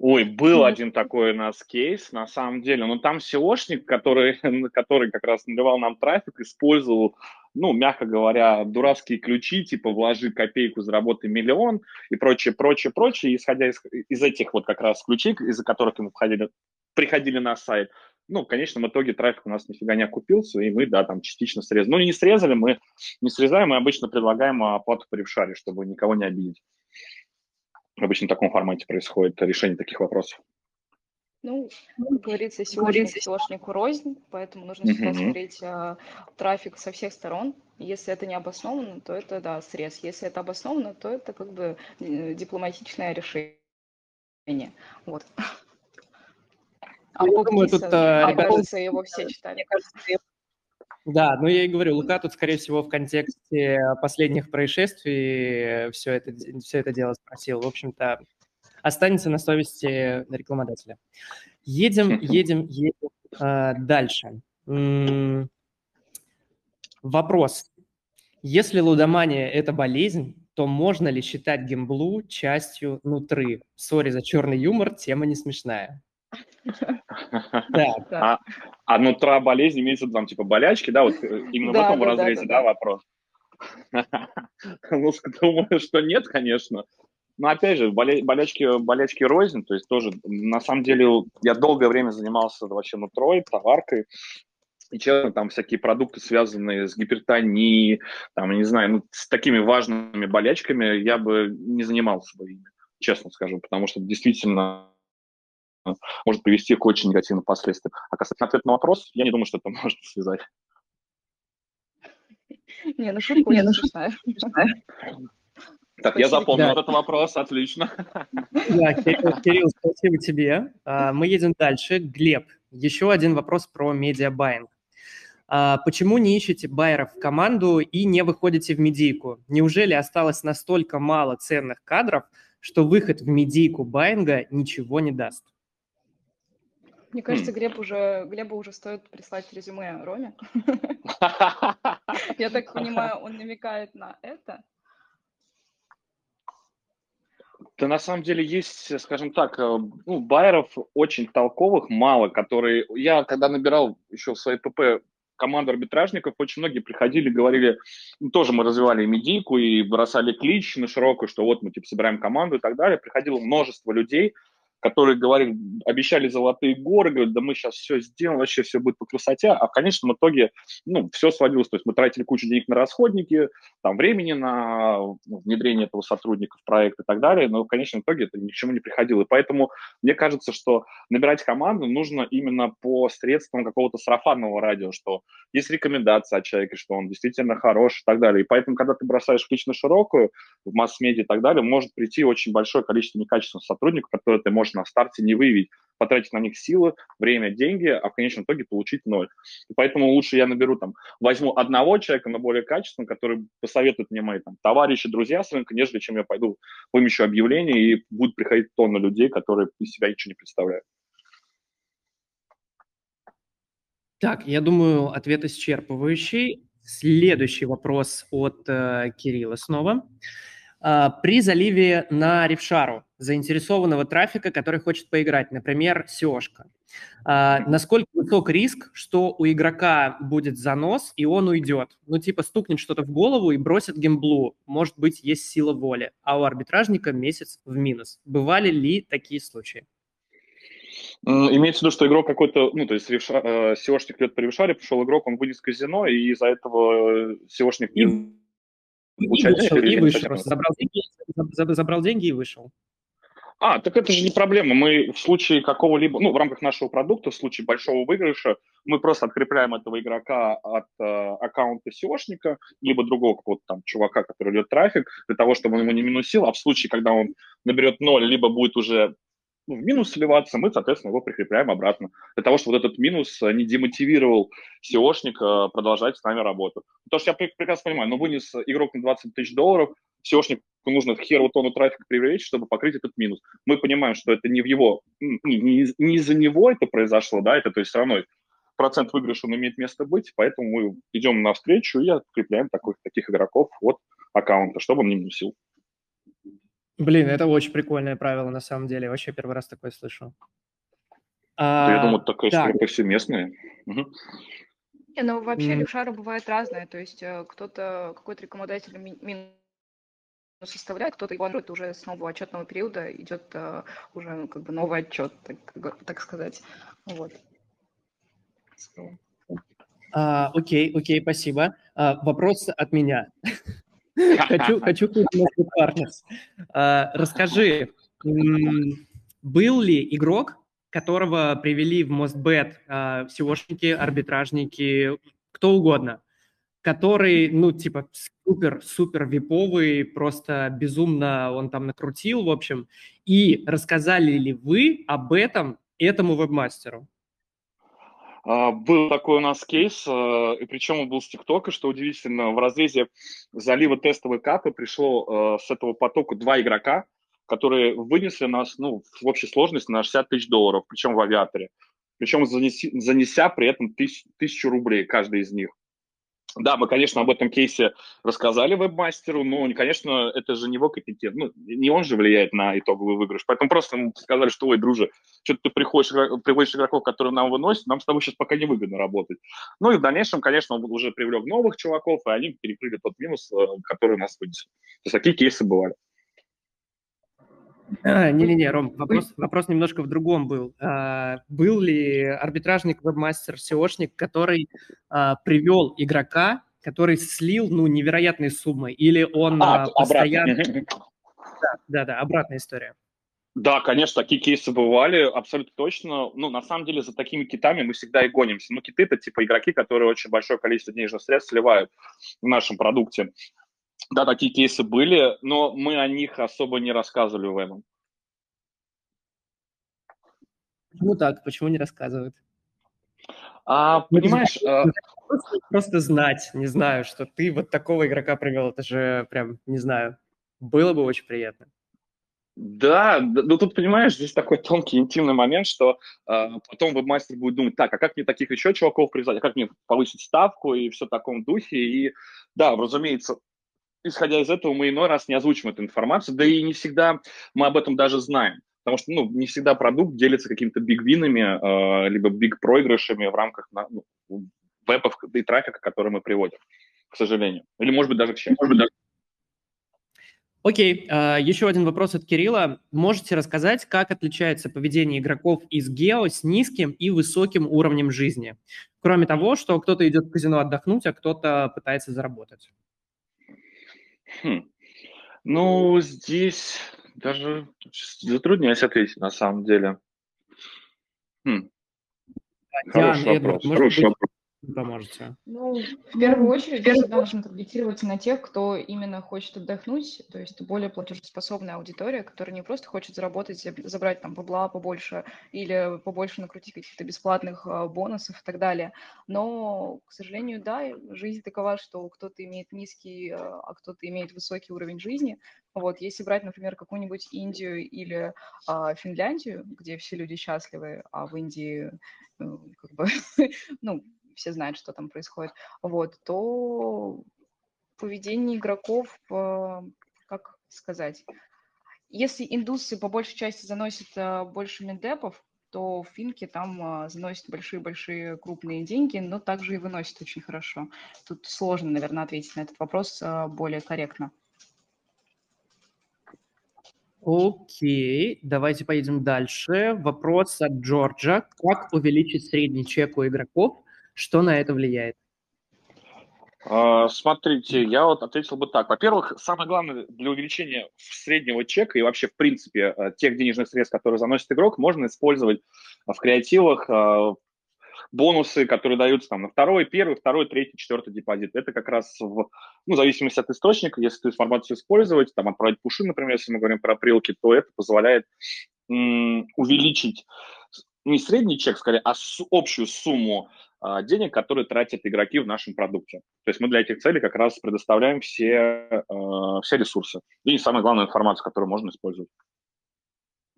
Speaker 2: Ой, был один такой у нас кейс, на самом деле. Но там SEOшник, который, который как раз наливал нам трафик, использовал, ну, мягко говоря, дурацкие ключи, типа вложи копейку, заработай миллион и прочее, прочее, прочее. Исходя из, из этих вот как раз ключей, из-за которых мы входили, приходили на сайт, ну, в конечном итоге трафик у нас нифига не окупился, и мы, да, там частично срезали. Ну, не срезали, мы не срезаем, мы обычно предлагаем оплату по ревшаре, чтобы никого не обидеть. Обычно в таком формате происходит решение таких вопросов.
Speaker 3: Ну, как говорится, сегодня SEOшнику рознь, поэтому нужно всегда смотреть э, трафик со всех сторон. Если это не обосновано, то это, да, срез. Если это обосновано, то это как бы дипломатичное решение. Вот.
Speaker 1: А я думаю, тут, а,
Speaker 3: ребята... его все читали. Мне кажется,
Speaker 1: да, ну я и говорю, Лука тут, скорее всего, в контексте последних происшествий все это, все это дело спросил. В общем-то, останется на совести рекламодателя. Едем, едем, едем э, дальше. М-м- вопрос. Если лудомания – это болезнь, то можно ли считать гемблу частью нутры? Сори за черный юмор, тема не смешная.
Speaker 2: А, а нутра болезнь имеется там типа болячки, да, вот э, именно в этом разрезе, да, вопрос? Ну, думаю, что нет, конечно. Но опять же, болячки, болячки рознь, то есть тоже, на самом деле, я долгое время занимался вообще нутрой, товаркой, и честно, там всякие продукты, связанные с гипертонией, там, не знаю, ну, с такими важными болячками я бы не занимался бы ими, честно скажу, потому что действительно может привести к очень негативным последствиям. А касательно ответа на вопрос, я не думаю, что это можно связать.
Speaker 3: Не, ну шутка не, ну смешная.
Speaker 2: Так, я запомнил да. этот вопрос, отлично.
Speaker 1: Да, Кирилл, Кирилл, спасибо тебе. А, мы едем дальше. Глеб, еще один вопрос про медиабайинг. А, почему не ищете байеров в команду и не выходите в медийку? Неужели осталось настолько мало ценных кадров, что выход в медийку байинга ничего не даст?
Speaker 3: Мне кажется, Глеб уже, Глебу уже стоит прислать резюме Роме. Я так понимаю, он намекает на это.
Speaker 2: Да на самом деле есть, скажем так, э, ну, байеров очень толковых мало, которые... Я когда набирал еще в своей ПП команду арбитражников, очень многие приходили, говорили, ну, тоже мы развивали медийку и бросали клич на широкую, что вот мы типа собираем команду и так далее. Приходило множество людей, которые говорили, обещали золотые горы, говорят, да мы сейчас все сделаем, вообще все будет по красоте, а в конечном итоге, ну, все сводилось, то есть мы тратили кучу денег на расходники, там, времени на ну, внедрение этого сотрудника в проект и так далее, но в конечном итоге это ни к чему не приходило, и поэтому мне кажется, что набирать команду нужно именно по средствам какого-то сарафанного радио, что есть рекомендация от человека, что он действительно хорош и так далее, и поэтому, когда ты бросаешь клич на широкую, в масс-медиа и так далее, может прийти очень большое количество некачественных сотрудников, которые ты можешь можешь на старте не выявить, потратить на них силы, время, деньги, а в конечном итоге получить ноль. И поэтому лучше я наберу там, возьму одного человека, но более качественного, который посоветует мне мои там, товарищи, друзья с рынка, нежели чем я пойду вымещу объявление и будут приходить тонны людей, которые из себя ничего не представляют.
Speaker 1: Так, я думаю, ответ исчерпывающий. Следующий вопрос от э, Кирилла снова. А, при заливе на ревшару заинтересованного трафика, который хочет поиграть, например, SEOшка. А, насколько высок риск, что у игрока будет занос, и он уйдет? Ну, типа стукнет что-то в голову и бросит геймблу. Может быть, есть сила воли. А у арбитражника месяц в минус. Бывали ли такие случаи?
Speaker 2: Имеется в виду, что игрок какой-то, ну, то есть ревша, э, идет по ревшаре, пришел игрок, он выйдет из казино, и из-за этого SEOшник
Speaker 1: и вышел, и вышел. Забрал деньги, забрал деньги и вышел.
Speaker 2: А, так это же не проблема. Мы в случае какого-либо, ну, в рамках нашего продукта, в случае большого выигрыша, мы просто открепляем этого игрока от э, аккаунта SEOшника, либо другого какого-то там чувака, который идет трафик, для того, чтобы он ему не минусил, а в случае, когда он наберет ноль, либо будет уже ну, в минус сливаться, мы, соответственно, его прикрепляем обратно. Для того, чтобы вот этот минус э, не демотивировал SEOшника продолжать с нами работу. Потому что я прекрасно понимаю, но ну, вынес игрок на 20 тысяч долларов, SEOшнику нужно херу тонну трафика привлечь, чтобы покрыть этот минус. Мы понимаем, что это не в его, не, не, не из-за него это произошло, да, это то есть все равно процент выигрыша он имеет место быть, поэтому мы идем навстречу и открепляем таких, таких игроков от аккаунта, чтобы он не минусил.
Speaker 1: Блин, это очень прикольное правило, на самом деле. Вообще первый раз такое слышу.
Speaker 2: Да, я думаю, такая так. повсеместная. Угу.
Speaker 3: Не, ну вообще mm. левшары бывают разные. То есть э, кто-то, какой-то рекомендатель минус составляет, кто-то его уже с нового отчетного периода идет uh, уже ну, как бы новый отчет, так, так сказать. Вот.
Speaker 1: А, окей, окей, спасибо. А, вопрос от меня. хочу, хочу партнерс. А, расскажи, был ли игрок, которого привели в Мостбет а, SEOшники, арбитражники, кто угодно, который, ну, типа, супер-супер виповый, просто безумно он там накрутил, в общем, и рассказали ли вы об этом этому вебмастеру?
Speaker 2: А, был такой у нас кейс, а, и причем он был с ТикТока, что удивительно, в разрезе залива тестовой капы пришло а, с этого потока два игрока, которые вынесли нас ну, в общей сложности на 60 тысяч долларов, причем в авиаторе. Причем занеси, занеся при этом тысяч, тысячу рублей каждый из них. Да, мы, конечно, об этом кейсе рассказали вебмастеру, но, конечно, это же не его компетент, ну, не он же влияет на итоговый выигрыш. Поэтому просто ему сказали, что, ой, друже, что-то ты приходишь, приводишь игроков, которые нам выносят, нам с тобой сейчас пока не выгодно работать. Ну и в дальнейшем, конечно, он уже привлек новых чуваков, и они перекрыли тот минус, э, который у нас вынесли. То есть такие кейсы бывали.
Speaker 1: А, не-не-не, Ром, вопрос, вопрос немножко в другом был. А, был ли арбитражник, вебмастер, SEOшник, который а, привел игрока, который слил, ну, невероятные суммы, или он а, а, постоянно... Да, да, да, обратная история.
Speaker 2: Да, конечно, такие кейсы бывали, абсолютно точно. Ну, на самом деле, за такими китами мы всегда и гонимся. Ну, киты – это типа игроки, которые очень большое количество денежных средств сливают в нашем продукте. Да, такие кейсы были, но мы о них особо не рассказывали в этом.
Speaker 1: Почему так? Почему не рассказывают?
Speaker 2: А, понимаешь... А
Speaker 1: просто, просто знать, не знаю, что ты вот такого игрока привел, это же прям, не знаю, было бы очень приятно.
Speaker 2: Да, ну тут, понимаешь, здесь такой тонкий, интимный момент, что э, потом вебмастер будет думать, так, а как мне таких еще чуваков привязать, а как мне повысить ставку и все в таком духе. И да, разумеется, исходя из этого, мы иной раз не озвучим эту информацию, да и не всегда мы об этом даже знаем. Потому что ну, не всегда продукт делится какими-то биг-винами, э, либо биг-проигрышами в рамках на, ну, вебов и трафика, который мы приводим, к сожалению. Или, может быть, даже к счастью. Может быть, даже...
Speaker 1: Окей, okay. еще один вопрос от Кирилла. Можете рассказать, как отличается поведение игроков из гео с низким и высоким уровнем жизни? Кроме того, что кто-то идет в казино отдохнуть, а кто-то пытается заработать.
Speaker 2: Хм. Ну, здесь даже затрудняюсь ответить на самом деле.
Speaker 1: Хм. Хороший Диана, вопрос. Эдвард, Хороший вопрос поможете?
Speaker 3: Ну, в первую очередь, я всегда нужно таргетироваться на тех, кто именно хочет отдохнуть, то есть более платежеспособная аудитория, которая не просто хочет заработать, забрать там бабла побольше или побольше накрутить каких-то бесплатных а, бонусов и так далее. Но, к сожалению, да, жизнь такова, что кто-то имеет низкий, а, а кто-то имеет высокий уровень жизни. Вот, если брать, например, какую-нибудь Индию или а, Финляндию, где все люди счастливы, а в Индии э, как бы, ну, все знают, что там происходит, вот, то поведение игроков, э, как сказать, если индусы по большей части заносят э, больше мендепов, то финки там э, заносят большие-большие крупные деньги, но также и выносят очень хорошо. Тут сложно, наверное, ответить на этот вопрос более корректно.
Speaker 1: Окей, давайте поедем дальше. Вопрос от Джорджа. Как увеличить средний чек у игроков что на это влияет?
Speaker 2: А, смотрите, я вот ответил бы так. Во-первых, самое главное для увеличения среднего чека и вообще, в принципе, э, тех денежных средств, которые заносит игрок, можно использовать в креативах э, бонусы, которые даются там на второй, первый, второй, третий, четвертый депозит. Это как раз в, ну, в зависимости от источника, если эту информацию использовать, там отправить пуши, например, если мы говорим про прилки, то это позволяет увеличить не средний чек, скорее, а с, общую сумму а, денег, которые тратят игроки в нашем продукте. То есть мы для этих целей как раз предоставляем все, а, все ресурсы и самая главная информация, которую можно использовать.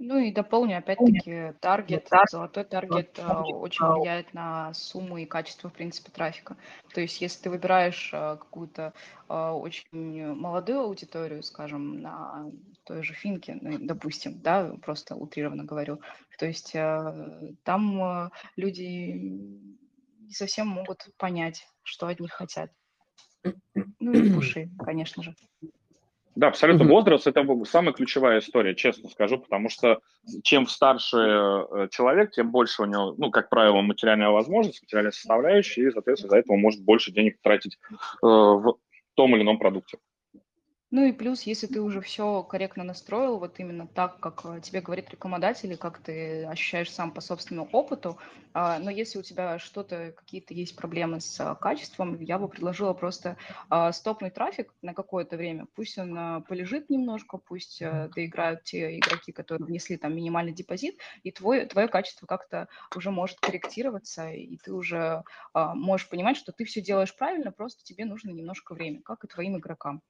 Speaker 3: Ну и дополню, опять-таки, таргет, золотой таргет а, очень влияет на сумму и качество, в принципе, трафика. То есть если ты выбираешь а, какую-то а, очень молодую аудиторию, скажем, на той же финке, ну, допустим, да, просто утрированно говорю, то есть там люди не совсем могут понять, что от них хотят. Ну и пуши, конечно же.
Speaker 2: Да, абсолютно. Mm-hmm. Возраст – это самая ключевая история, честно скажу, потому что чем старше э, человек, тем больше у него, ну, как правило, материальная возможность, материальная составляющая, и, соответственно, из-за этого может больше денег тратить э, в том или ином продукте.
Speaker 3: Ну и плюс, если ты уже все корректно настроил, вот именно так, как э, тебе говорит рекламодатель, и как ты ощущаешь сам по собственному опыту, а, но если у тебя что-то, какие-то есть проблемы с а, качеством, я бы предложила просто а, стопнуть трафик на какое-то время, пусть он полежит немножко, пусть э, доиграют те игроки, которые внесли там минимальный депозит, и твой, твое качество как-то уже может корректироваться, и ты уже можешь понимать, что ты все делаешь правильно, просто тебе нужно немножко времени, как и твоим игрокам.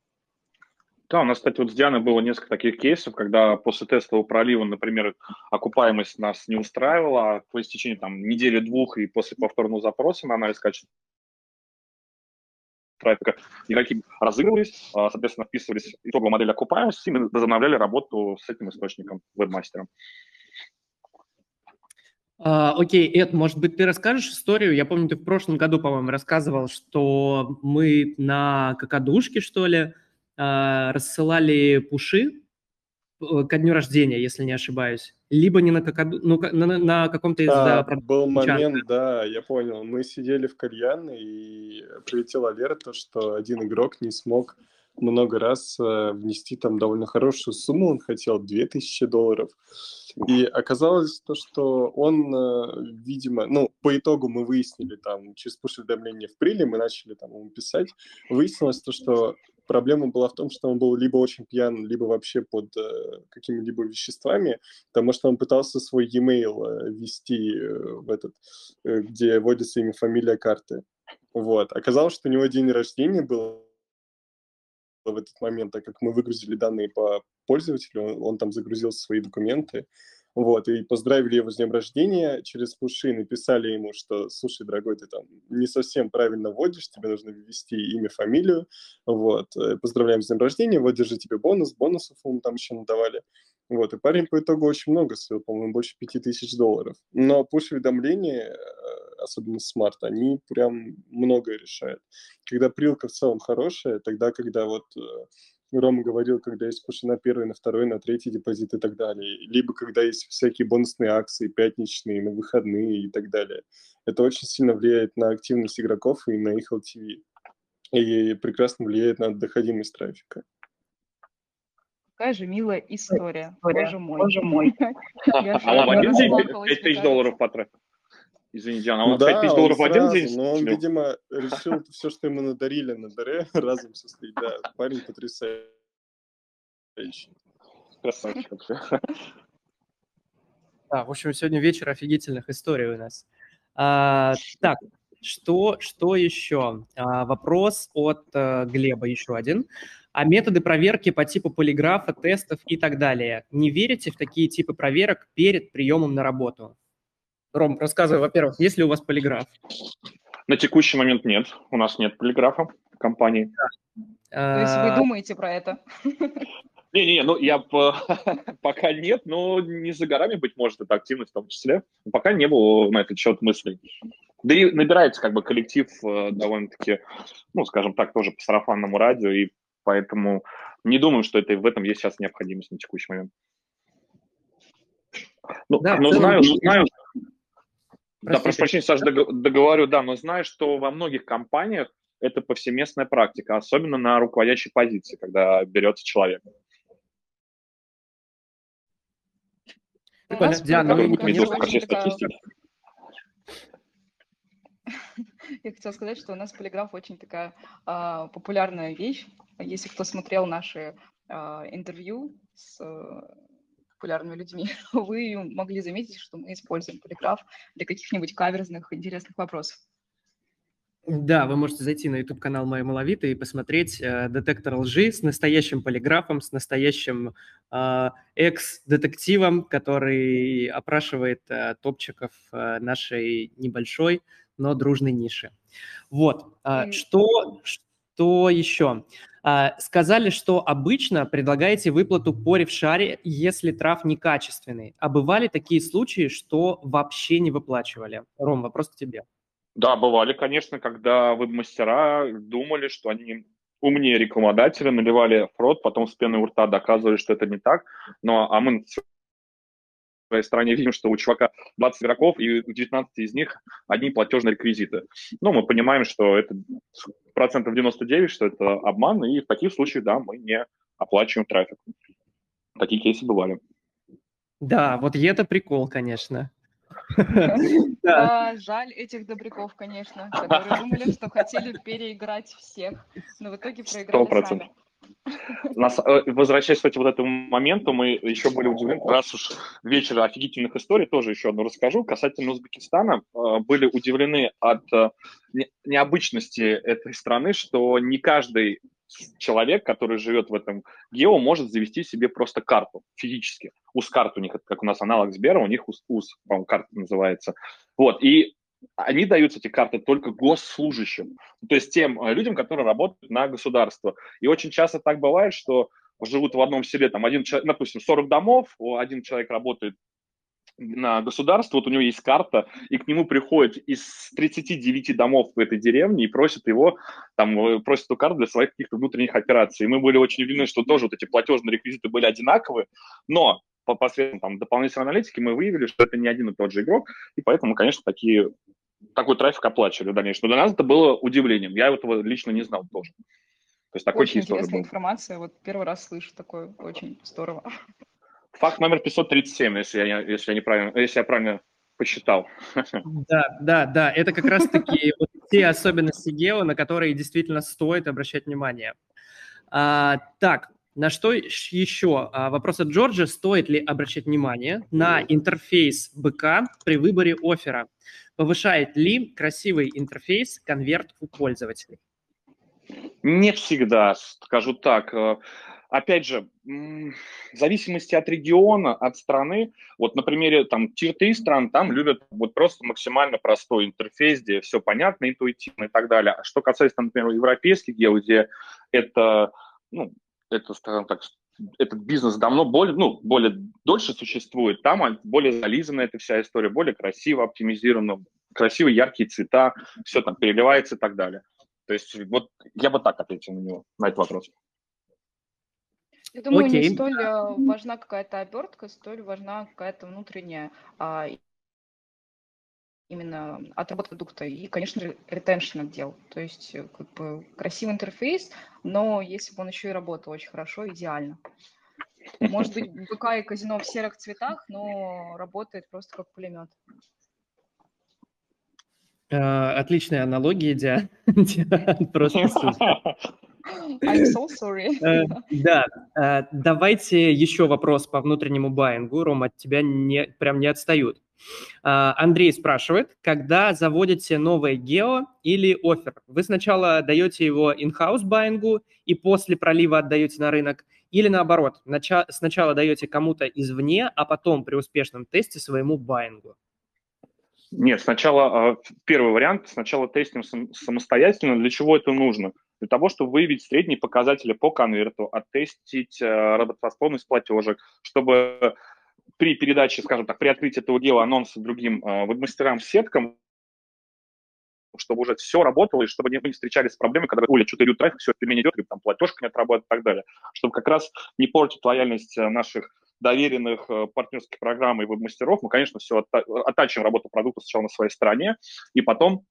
Speaker 2: Да, у нас, кстати, вот с Дианой было несколько таких кейсов, когда после тестового пролива, например, окупаемость нас не устраивала, а по истечении там недели-двух и после повторного запроса на анализ качества трафика игроки разыгрывались, а, соответственно, вписывались в итоговую модель окупаемости, и возобновляли работу с этим источником, вебмастером.
Speaker 1: А, окей, Эд, может быть, ты расскажешь историю? Я помню, ты в прошлом году, по-моему, рассказывал, что мы на какадушке, что ли, рассылали пуши э, ко дню рождения, если не ошибаюсь. Либо не на, какаду, ну, на, на каком-то из...
Speaker 4: Да, да был момент, да, я понял. Мы сидели в кальян, и прилетел алерт, что один игрок не смог много раз э, внести там довольно хорошую сумму, он хотел 2000 долларов. И оказалось то, что он, э, видимо, ну, по итогу мы выяснили там, через пуш-уведомление в приле, мы начали там ему писать, выяснилось то, что проблема была в том, что он был либо очень пьян, либо вообще под э, какими-либо веществами, потому что он пытался свой e-mail э, ввести э, в этот, э, где вводится имя, фамилия, карты. Вот. Оказалось, что у него день рождения был в этот момент, так как мы выгрузили данные по пользователю, он, он там загрузил свои документы, вот, и поздравили его с днем рождения через пуши, написали ему, что, слушай, дорогой, ты там не совсем правильно вводишь, тебе нужно ввести имя, фамилию, вот, э, поздравляем с днем рождения, вот, держи тебе бонус, бонусов ему там еще надавали, вот, и парень по итогу очень много стоил, по-моему, больше 5000 долларов. Но пуш-уведомления, э, особенно смарт, они прям многое решают. Когда прилка в целом хорошая, тогда, когда вот э, Рома говорил, когда есть пуши на первый, на второй, на третий депозит и так далее. Либо когда есть всякие бонусные акции, пятничные, на выходные и так далее. Это очень сильно влияет на активность игроков и на их LTV. И прекрасно влияет на доходимость трафика.
Speaker 3: Какая же милая история. Боже мой. Боже
Speaker 2: мой. А в один день 5 тысяч долларов потратил. Извини, Диана, он да, 5 тысяч долларов в один день
Speaker 4: Но он, видимо, решил все, что ему надарили на даре, разом слить. Да, парень потрясающий.
Speaker 2: Красавчик вообще.
Speaker 1: Да, в общем, сегодня вечер офигительных историй у нас. А, так, что, что еще? А, вопрос от а, Глеба, еще один. А методы проверки по типу полиграфа, тестов и так далее. Не верите в такие типы проверок перед приемом на работу? Ром, рассказывай, во-первых, есть ли у вас полиграф?
Speaker 2: На текущий момент нет. У нас нет полиграфа в компании.
Speaker 3: То есть вы а, думаете про это?
Speaker 2: Не-не-не, ну я пока нет, но не за горами, быть может, это активность в том числе. Пока не было на этот счет мыслей. Да и набирается как бы коллектив э, довольно-таки, ну, скажем так, тоже по сарафанному радио, и поэтому не думаю, что это в этом есть сейчас необходимость на текущий момент. Ну, да, но знаю, знаю, Простите. Да, прошу прощения, Саша, договорю, да, но знаю, что во многих компаниях это повсеместная практика, особенно на руководящей позиции, когда берется человек.
Speaker 3: Прикольно. Диана, к статистике. Я хотела сказать, что у нас полиграф очень такая а, популярная вещь. Если кто смотрел наши а, интервью с популярными людьми, вы могли заметить, что мы используем полиграф для каких-нибудь каверзных, интересных вопросов.
Speaker 1: Да, вы можете зайти на YouTube-канал «Моя Маловита» и посмотреть э, детектор лжи с настоящим полиграфом, с настоящим э, экс-детективом, который опрашивает э, топчиков э, нашей небольшой, но дружной ниши. Вот. Э, что, что еще? Э, сказали, что обычно предлагаете выплату по ревшаре, если трав некачественный. А бывали такие случаи, что вообще не выплачивали? Ром, вопрос к тебе.
Speaker 2: Да, бывали, конечно, когда веб-мастера думали, что они умнее рекламодателя, наливали фрод, потом с пеной у рта доказывали, что это не так. Но, а мы в своей стране видим, что у чувака 20 игроков, и у 19 из них одни платежные реквизиты. Ну, мы понимаем, что это процентов 99, что это обман, и в таких случаях, да, мы не оплачиваем трафик. Такие кейсы бывали.
Speaker 1: Да, вот и это прикол, конечно.
Speaker 3: Да, жаль этих добряков, конечно, которые думали, что хотели переиграть всех, но в итоге проиграли сами.
Speaker 2: Нас, э, возвращаясь, кстати, вот этому моменту, мы еще были удивлены, раз уж вечер офигительных историй, тоже еще одну расскажу, касательно Узбекистана, э, были удивлены от э, необычности этой страны, что не каждый человек, который живет в этом гео, может завести себе просто карту физически. УС-карт у них, как у нас аналог Сбера, у них УС, УС по-моему, карта называется. Вот, и они даются, эти карты, только госслужащим, то есть тем э, людям, которые работают на государство. И очень часто так бывает, что живут в одном селе, там один человек, допустим, 40 домов, один человек работает на государство, вот у него есть карта, и к нему приходит из 39 домов в этой деревне и просит его, там, э, просит эту карту для своих каких-то внутренних операций. И мы были очень удивлены, что тоже вот эти платежные реквизиты были одинаковые, но посредством там, дополнительной аналитики мы выявили, что это не один и тот же игрок, и поэтому, конечно, такие, такой трафик оплачивали в дальнейшем. Но для нас это было удивлением. Я этого лично не знал тоже.
Speaker 3: То есть такой очень интересная информация. Вот первый раз слышу такое. Очень здорово.
Speaker 2: Факт номер 537, если я, если я, неправильно, если я правильно посчитал.
Speaker 1: Да, да, да. Это как раз-таки вот те особенности гео, на которые действительно стоит обращать внимание. А, так, на что еще? А, вопрос от Джорджа. Стоит ли обращать внимание на интерфейс БК при выборе оффера? Повышает ли красивый интерфейс конверт у пользователей?
Speaker 2: Не всегда, скажу так опять же, в зависимости от региона, от страны, вот на примере там тир-3 стран, там любят вот просто максимально простой интерфейс, где все понятно, интуитивно и так далее. А что касается, например, европейских дел, где это, ну, это, скажем так, этот бизнес давно более, ну, более дольше существует, там более зализана эта вся история, более красиво, оптимизирована, красивые яркие цвета, все там переливается и так далее. То есть вот я бы так ответил на него, на этот вопрос.
Speaker 3: Я думаю, Окей. не столь э, важна какая-то обертка, столь важна какая-то внутренняя а, именно отработка продукта и, конечно, ретеншн отдел. То есть э, как бы красивый интерфейс, но если бы он еще и работал очень хорошо, идеально. Может быть, БК и казино в серых цветах, но работает просто как пулемет.
Speaker 1: Э, отличная аналогия, Диана. Просто
Speaker 3: I'm so sorry.
Speaker 1: Э, да, э, давайте еще вопрос по внутреннему баингу. Рома, от тебя не, прям не отстают. Э, Андрей спрашивает, когда заводите новое гео или офер, вы сначала даете его in-house баингу и после пролива отдаете на рынок, или наоборот, сначала даете кому-то извне, а потом при успешном тесте своему баингу?
Speaker 2: Нет, сначала, первый вариант, сначала тестим самостоятельно. Для чего это нужно? для того, чтобы выявить средние показатели по конверту, оттестить э, работоспособность платежек, чтобы при передаче, скажем так, при открытии этого дела анонса другим э, веб-мастерам, сеткам, чтобы уже все работало, и чтобы не, не встречались с проблемой, когда Оля что-то идет трафик, все, пельмень идет, там платежка не отработает и так далее. Чтобы как раз не портить лояльность э, наших доверенных э, партнерских программ и веб-мастеров, мы, конечно, все оттачиваем работу продукта сначала на своей стороне, и потом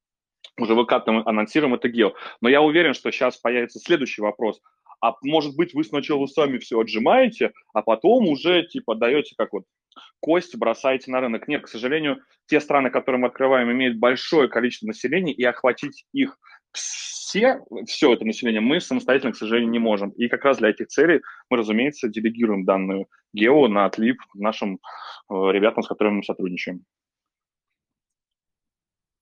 Speaker 2: уже выкатываем, анонсируем это гео. Но я уверен, что сейчас появится следующий вопрос. А может быть, вы сначала сами все отжимаете, а потом уже типа даете как вот кость, бросаете на рынок. Нет, к сожалению, те страны, которые мы открываем, имеют большое количество населения, и охватить их все, все это население мы самостоятельно, к сожалению, не можем. И как раз для этих целей мы, разумеется, делегируем данную гео на отлип нашим э, ребятам, с которыми мы сотрудничаем.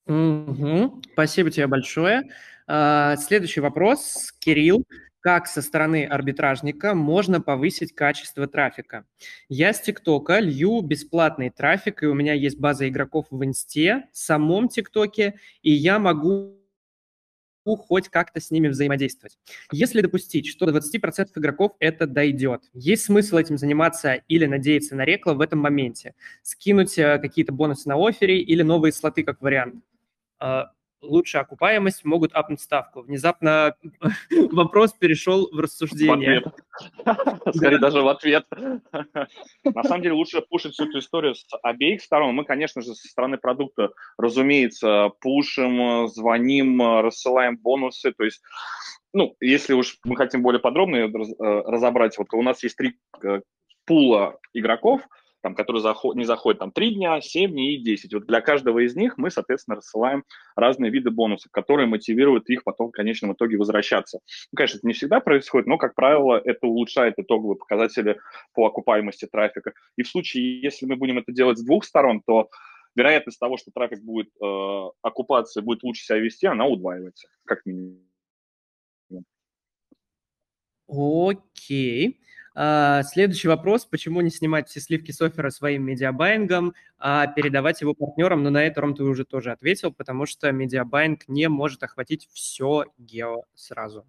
Speaker 1: Угу. Спасибо тебе большое. А, следующий вопрос, Кирилл. Как со стороны арбитражника можно повысить качество трафика? Я с ТикТока лью бесплатный трафик, и у меня есть база игроков в Инсте, самом ТикТоке, и я могу хоть как-то с ними взаимодействовать. Если допустить, что до 20% игроков это дойдет, есть смысл этим заниматься или надеяться на реклу в этом моменте, скинуть э, какие-то бонусы на офере или новые слоты как вариант. Лучшая окупаемость, могут апнуть ставку. Внезапно вопрос перешел в рассуждение.
Speaker 2: Скорее даже в ответ. На самом деле лучше пушить всю эту историю с обеих сторон. Мы, конечно же, со стороны продукта, разумеется, пушим, звоним, рассылаем бонусы. То есть, ну, если уж мы хотим более подробно э, разобрать, вот у нас есть три э, пула игроков – там, которые заход, не заходят там 3 дня, 7 дней и 10. Вот для каждого из них мы, соответственно, рассылаем разные виды бонусов, которые мотивируют их потом в конечном итоге возвращаться. Ну, конечно, это не всегда происходит, но, как правило, это улучшает итоговые показатели по окупаемости трафика. И в случае, если мы будем это делать с двух сторон, то вероятность того, что трафик будет э, и будет лучше себя вести, она удваивается, как минимум.
Speaker 1: Окей. А, следующий вопрос. Почему не снимать все сливки с оффера своим медиабайингом, а передавать его партнерам? Но ну, на это, Ром, ты уже тоже ответил, потому что медиабайинг не может охватить все гео сразу.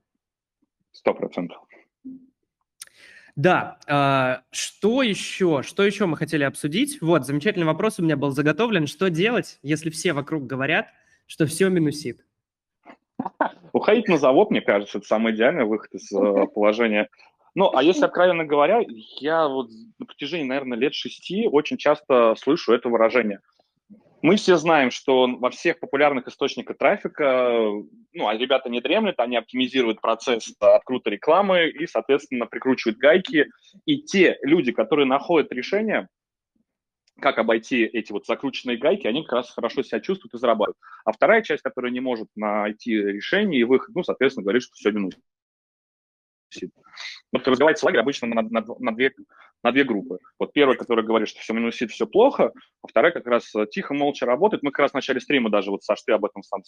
Speaker 2: Сто процентов.
Speaker 1: Да, а, что еще? Что еще мы хотели обсудить? Вот, замечательный вопрос у меня был заготовлен. Что делать, если все вокруг говорят, что все минусит?
Speaker 2: Уходить на завод, мне кажется, это самый идеальный выход из э, положения ну, а если откровенно говоря, я вот на протяжении, наверное, лет шести очень часто слышу это выражение. Мы все знаем, что во всех популярных источниках трафика, ну, а ребята не дремлют, они оптимизируют процесс открута рекламы и, соответственно, прикручивают гайки. И те люди, которые находят решение, как обойти эти вот закрученные гайки, они как раз хорошо себя чувствуют и зарабатывают. А вторая часть, которая не может найти решение и выход, ну, соответственно, говорит, что все минус. Вот разбивается лагерь обычно на, на, на, две, на две группы. Вот первая, которая говорит, что все минусит, все плохо, а вторая как раз тихо, молча работает. Мы как раз в начале стрима даже, вот Саш, ты об этом сам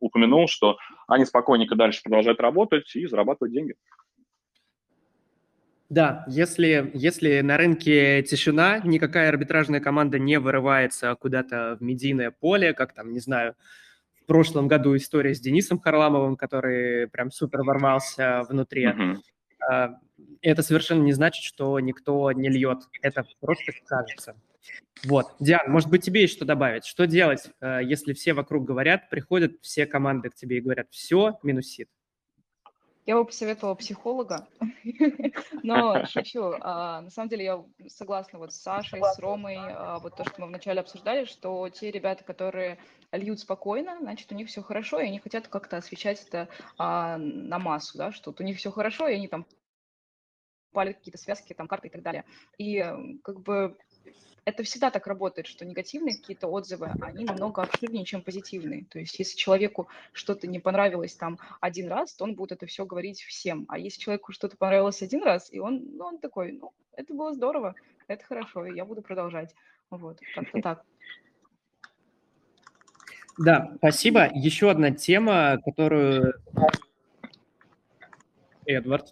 Speaker 2: упомянул, что они спокойненько дальше продолжают работать и зарабатывать деньги.
Speaker 1: Да, если, если на рынке тишина, никакая арбитражная команда не вырывается куда-то в медийное поле, как там, не знаю, прошлом году история с Денисом Харламовым, который прям супер ворвался внутри. Uh-huh. Это совершенно не значит, что никто не льет. Это просто кажется. Вот. Диан, может быть, тебе есть что добавить? Что делать, э, если все вокруг говорят, приходят все команды к тебе и говорят, все, минусит?
Speaker 3: Я бы посоветовала психолога, но шучу. А, на самом деле я согласна вот с Сашей, с Ромой, а, вот то, что мы вначале обсуждали, что те ребята, которые льют спокойно, значит, у них все хорошо, и они хотят как-то освещать это а, на массу, да, что у них все хорошо, и они там палят какие-то связки, там, карты и так далее. И как бы это всегда так работает, что негативные какие-то отзывы, они намного абсурднее, чем позитивные. То есть если человеку что-то не понравилось там один раз, то он будет это все говорить всем. А если человеку что-то понравилось один раз, и он, ну, он такой, ну, это было здорово, это хорошо, и я буду продолжать. Вот, как-то так.
Speaker 1: Да, спасибо. Еще одна тема, которую Эдвард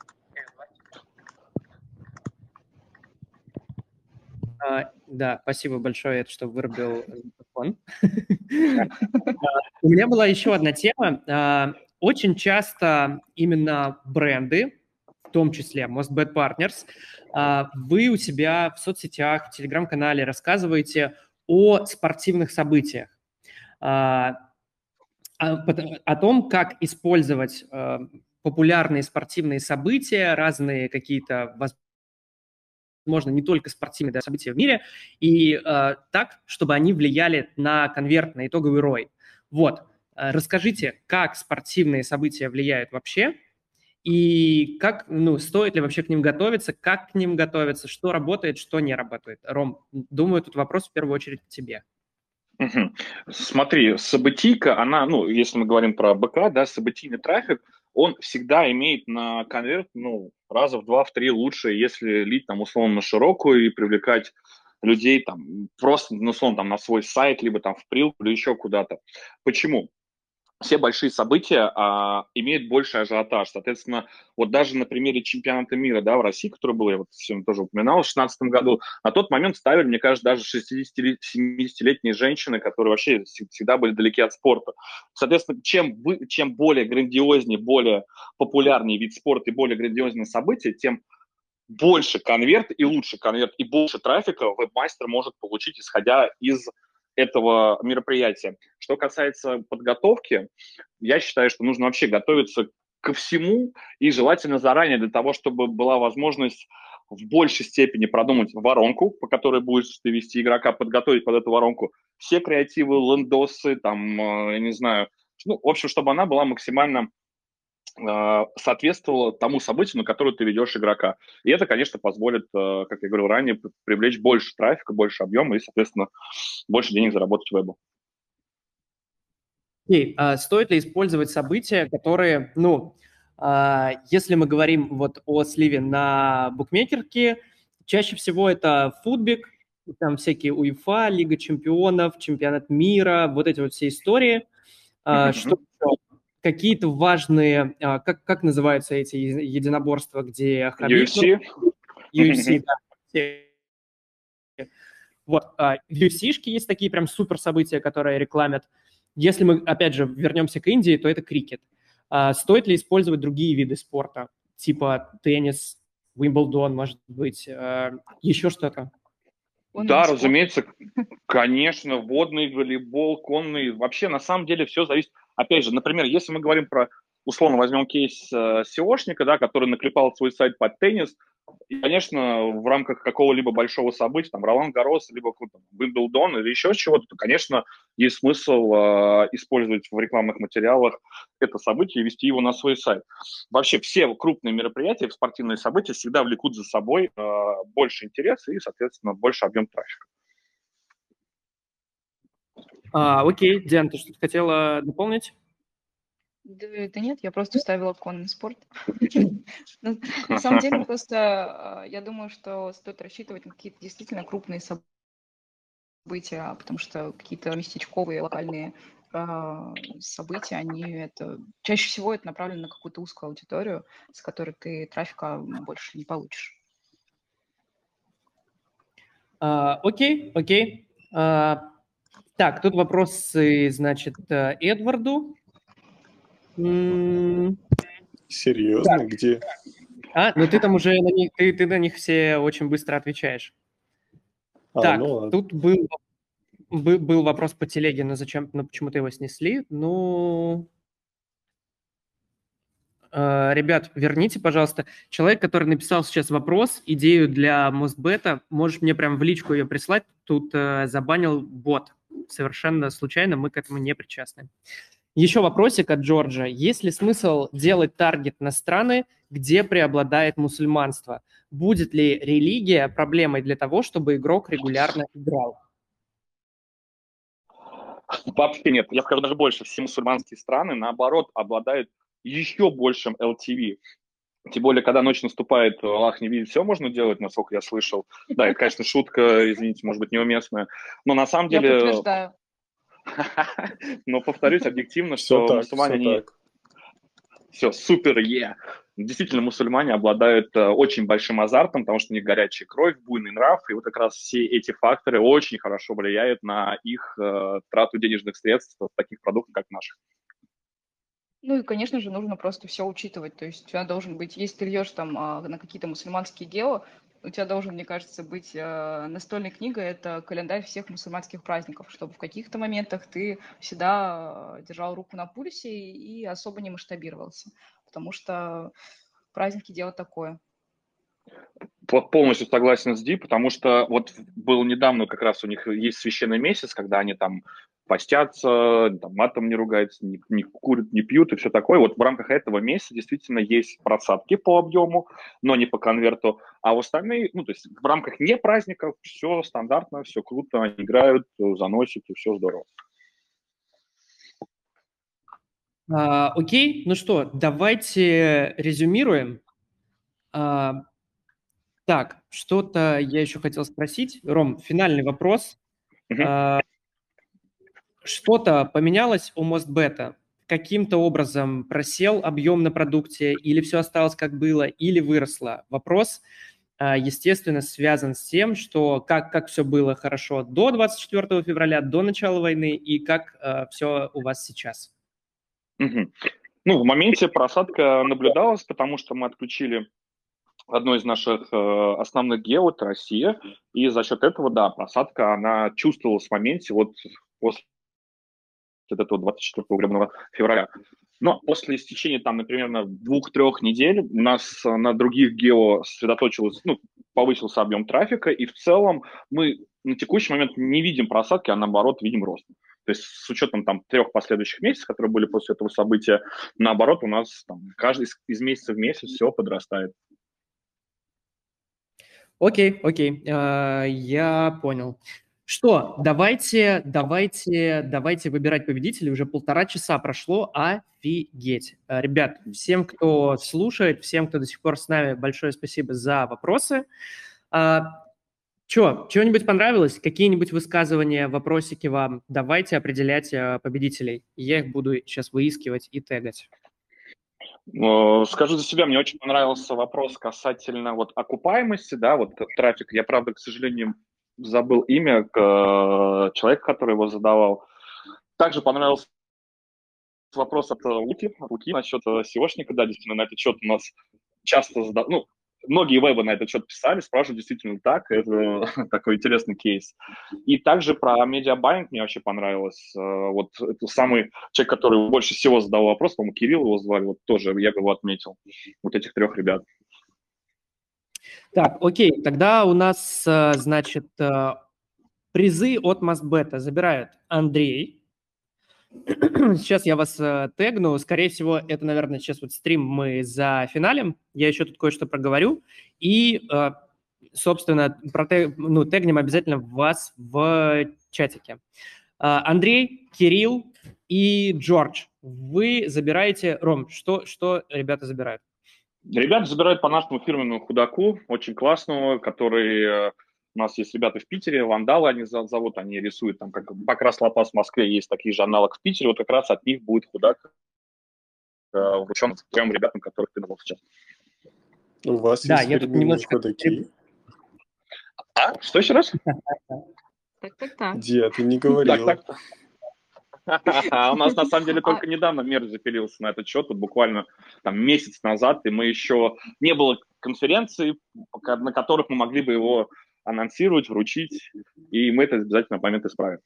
Speaker 1: А, да, спасибо большое, что вырубил микрофон. У меня была еще одна тема. А, очень часто именно бренды, в том числе Mostbet Partners, а, вы у себя в соцсетях, в телеграм-канале рассказываете о спортивных событиях, о том, как использовать популярные спортивные события, разные какие-то возможно, не только спортивные да, события в мире, и э, так, чтобы они влияли на конверт, на итоговый рой. Вот, э, расскажите, как спортивные события влияют вообще, и как, ну, стоит ли вообще к ним готовиться, как к ним готовиться, что работает, что не работает. Ром, думаю, тут вопрос в первую очередь к тебе.
Speaker 2: Угу. Смотри, событийка, она, ну, если мы говорим про БК, да, событийный трафик, он всегда имеет на конверт, ну, раза в два, в три лучше, если лить там условно на широкую и привлекать людей там просто, ну, условно, там на свой сайт, либо там в прил, или еще куда-то. Почему? Все большие события а, имеют больший ажиотаж. Соответственно, вот даже на примере чемпионата мира да, в России, который был, я вот сегодня тоже упоминал, в 2016 году, на тот момент ставили, мне кажется, даже 60-70-летние женщины, которые вообще всегда были далеки от спорта. Соответственно, чем, вы, чем более грандиознее, более популярнее вид спорта и более грандиозное событие, тем больше конверт и лучше конверт и больше трафика веб-мастер может получить, исходя из этого мероприятия. Что касается подготовки, я считаю, что нужно вообще готовиться ко всему и желательно заранее для того, чтобы была возможность в большей степени продумать воронку, по которой будешь ты вести игрока, подготовить под эту воронку все креативы, лендосы, там, э, я не знаю, ну, в общем, чтобы она была максимально а, соответствовало тому событию, на которое ты ведешь игрока. И это, конечно, позволит, э, как я говорил ранее, привлечь больше трафика, больше объема и, соответственно, больше денег заработать вебу.
Speaker 1: Окей, а стоит ли использовать события, которые, ну, а, если мы говорим вот о сливе на букмекерке, чаще всего это футбик, там всякие УЕФА, Лига чемпионов, чемпионат мира, вот эти вот все истории. Mm-hmm. Что какие-то важные, а, как, как называются эти единоборства, где
Speaker 2: Хабиб... UFC?
Speaker 1: UFC, да. Вот, а, в UFC-шке есть такие прям супер события, которые рекламят. Если мы, опять же, вернемся к Индии, то это крикет. А, стоит ли использовать другие виды спорта, типа теннис, Уимблдон, может быть, еще что-то?
Speaker 2: да, разумеется, конечно, водный волейбол, конный. Вообще, на самом деле, все зависит опять же, например, если мы говорим про, условно возьмем кейс э, SEOшника, да, который наклепал свой сайт под теннис, и, конечно, в рамках какого-либо большого события, там, Ролан Гарос, либо Wimbledon или еще чего-то, то, конечно, есть смысл э, использовать в рекламных материалах это событие и вести его на свой сайт. Вообще все крупные мероприятия, спортивные события всегда влекут за собой э, больше интереса и, соответственно, больше объем трафика.
Speaker 1: А, окей, Диан, ты что-то хотела дополнить?
Speaker 3: Да, да нет, я просто ставила конный спорт. Ну, на самом деле, просто а, я думаю, что стоит рассчитывать на какие-то действительно крупные события, потому что какие-то местечковые, локальные а, события, они это чаще всего это направлено на какую-то узкую аудиторию, с которой ты трафика больше не получишь.
Speaker 1: Окей, окей. Так, тут вопросы, значит, э, Эдварду.
Speaker 4: Серьезно? Так. Где?
Speaker 1: А, ну ты там уже на них, ты, ты на них все очень быстро отвечаешь. А, так, ну тут был, был, был вопрос по телеге, но зачем, ну почему-то его снесли. Ну, э, ребят, верните, пожалуйста. Человек, который написал сейчас вопрос, идею для Мостбета, можешь мне прям в личку ее прислать. Тут э, забанил бот совершенно случайно, мы к этому не причастны. Еще вопросик от Джорджа. Есть ли смысл делать таргет на страны, где преобладает мусульманство? Будет ли религия проблемой для того, чтобы игрок регулярно играл?
Speaker 2: Вообще нет. Я скажу даже больше. Все мусульманские страны, наоборот, обладают еще большим LTV. Тем более, когда ночь наступает, Аллах не видит, все можно делать, насколько я слышал. Да, это, конечно, шутка, извините, может быть, неуместная. Но на самом деле... Я подтверждаю. Но повторюсь объективно, что так, мусульмане все, не... все супер, е. Действительно, мусульмане обладают э, очень большим азартом, потому что у них горячая кровь, буйный нрав, и вот как раз все эти факторы очень хорошо влияют на их э, трату денежных средств в таких продуктах, как наши.
Speaker 3: Ну и, конечно же, нужно просто все учитывать. То есть у тебя должен быть, если ты льешь там а, на какие-то мусульманские гео, у тебя должен, мне кажется, быть э, настольной книгой, это календарь всех мусульманских праздников, чтобы в каких-то моментах ты всегда э, держал руку на пульсе и особо не масштабировался, потому что праздники дело такое.
Speaker 2: Полностью согласен с Ди, потому что вот был недавно как раз у них есть священный месяц, когда они там постятся, там, матом не ругаются, не, не курят, не пьют и все такое. Вот в рамках этого месяца действительно есть просадки по объему, но не по конверту. А в остальные, ну, то есть в рамках не праздников все стандартно, все круто, они играют, заносят, и все здорово.
Speaker 1: А, окей, ну что, давайте резюмируем. А, так, что-то я еще хотел спросить. Ром, финальный вопрос. Uh-huh. Что-то поменялось у Мостбета? Каким-то образом просел объем на продукте, или все осталось как было, или выросло? Вопрос, а, естественно, связан с тем, что как, как все было хорошо до 24 февраля, до начала войны, и как uh, все у вас сейчас.
Speaker 2: Угу. Ну, в моменте просадка наблюдалась, потому что мы отключили одно из наших э, основных гео, это Россия, и за счет этого, да, просадка, она чувствовалась в моменте вот после этого 24 гребного февраля. Но после истечения там, например, двух-трех недель у нас на других гео сосредоточилось, ну, повысился объем трафика, и в целом мы на текущий момент не видим просадки, а наоборот видим рост. То есть с учетом там трех последующих месяцев, которые были после этого события, наоборот, у нас там, каждый из, из месяца в месяц все подрастает.
Speaker 1: Окей, окей, uh, я понял. Что, давайте, давайте, давайте выбирать победителей. Уже полтора часа прошло, офигеть. А, ребят, всем, кто слушает, всем, кто до сих пор с нами, большое спасибо за вопросы. А, Че, чего-нибудь понравилось? Какие-нибудь высказывания, вопросики вам? Давайте определять э, победителей. Я их буду сейчас выискивать и тегать.
Speaker 2: Скажу за себя, мне очень понравился вопрос касательно вот окупаемости, да, вот трафик. Я, правда, к сожалению, забыл имя к человека, который его задавал. Также понравился вопрос от Луки, Луки насчет SEOшника, да, действительно, на этот счет у нас часто задают, ну, многие вебы на этот счет писали, спрашивают действительно так, это такой интересный кейс. И также про медиабайинг мне вообще понравилось. Э, вот это самый человек, который больше всего задал вопрос, по-моему, Кирилл его звали, вот тоже я бы его отметил, вот этих трех ребят.
Speaker 1: Так, окей, тогда у нас, э, значит, э, призы от Мастбета забирают Андрей, Сейчас я вас э, тегну. Скорее всего, это, наверное, сейчас вот стрим мы за финалем. Я еще тут кое-что проговорю. И, собственно, протег, ну, тегнем обязательно вас в чатике. Андрей, Кирилл и Джордж. Вы забираете... Ром, что, что ребята забирают?
Speaker 2: Ребята забирают по нашему фирменному худаку, очень классному, который у нас есть ребята в Питере, вандалы они зовут, они рисуют там, как покрас лопас в Москве, есть такие же аналог в Питере, вот как раз от них будет худак э, вручен трем ребятам, которых ты назвал сейчас.
Speaker 4: У вас да, есть я тут немножко... худаки?
Speaker 2: А? Что еще раз?
Speaker 3: Так, так, так.
Speaker 4: Дед, ты не говорил. Так, так.
Speaker 2: А у нас на самом деле только недавно мир запилился на этот счет, вот буквально там месяц назад, и мы еще не было конференции, на которых мы могли бы его анонсировать, вручить, и мы это обязательно в момент исправим.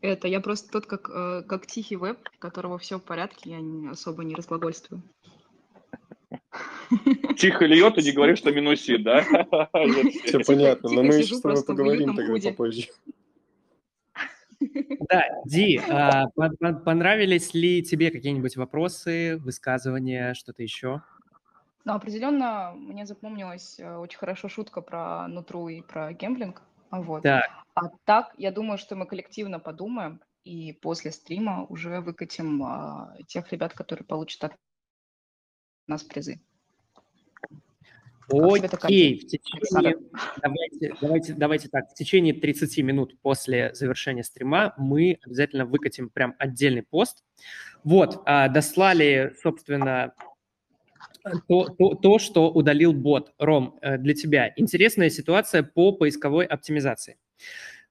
Speaker 3: Это я просто тот, как, э, как тихий веб, у которого все в порядке, я не, особо не разглагольствую.
Speaker 2: Тихо льет и не говоришь, что минусит, да?
Speaker 4: Все понятно, но мы еще с тобой поговорим тогда попозже.
Speaker 1: Да, Ди, а, понравились ли тебе какие-нибудь вопросы, высказывания, что-то еще?
Speaker 3: Ну, определенно мне запомнилась э, очень хорошо шутка про нутру и про гемблинг. Вот. Так. А так, я думаю, что мы коллективно подумаем и после стрима уже выкатим а, тех ребят, которые получат от нас призы.
Speaker 1: Окей, в течение, давайте, давайте, давайте так, в течение 30 минут после завершения стрима мы обязательно выкатим прям отдельный пост. Вот, а, дослали, собственно, то, то, то, что удалил бот. Ром, э, для тебя интересная ситуация по поисковой оптимизации.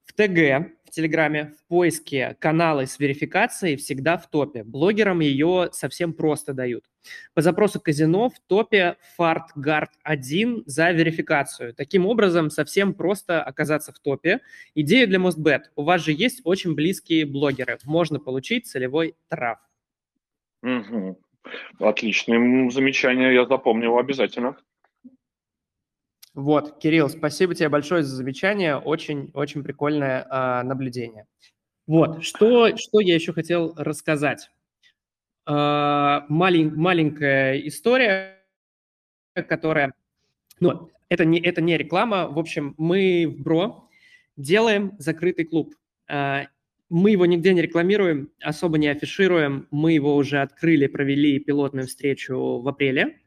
Speaker 1: В ТГ, в Телеграме, в поиске каналы с верификацией всегда в топе. Блогерам ее совсем просто дают. По запросу казино в топе FartGuard 1 за верификацию. Таким образом, совсем просто оказаться в топе. Идея для MostBet. У вас же есть очень близкие блогеры. Можно получить целевой трав.
Speaker 2: Угу. Отличное замечание, я запомнил обязательно.
Speaker 1: Вот, Кирилл, спасибо тебе большое за замечание, очень-очень прикольное э, наблюдение. Вот, что, что я еще хотел рассказать. Э, малень, маленькая история, которая, ну, это не, это не реклама, в общем, мы в БРО делаем закрытый клуб. Э, мы его нигде не рекламируем, особо не афишируем. Мы его уже открыли, провели пилотную встречу в апреле.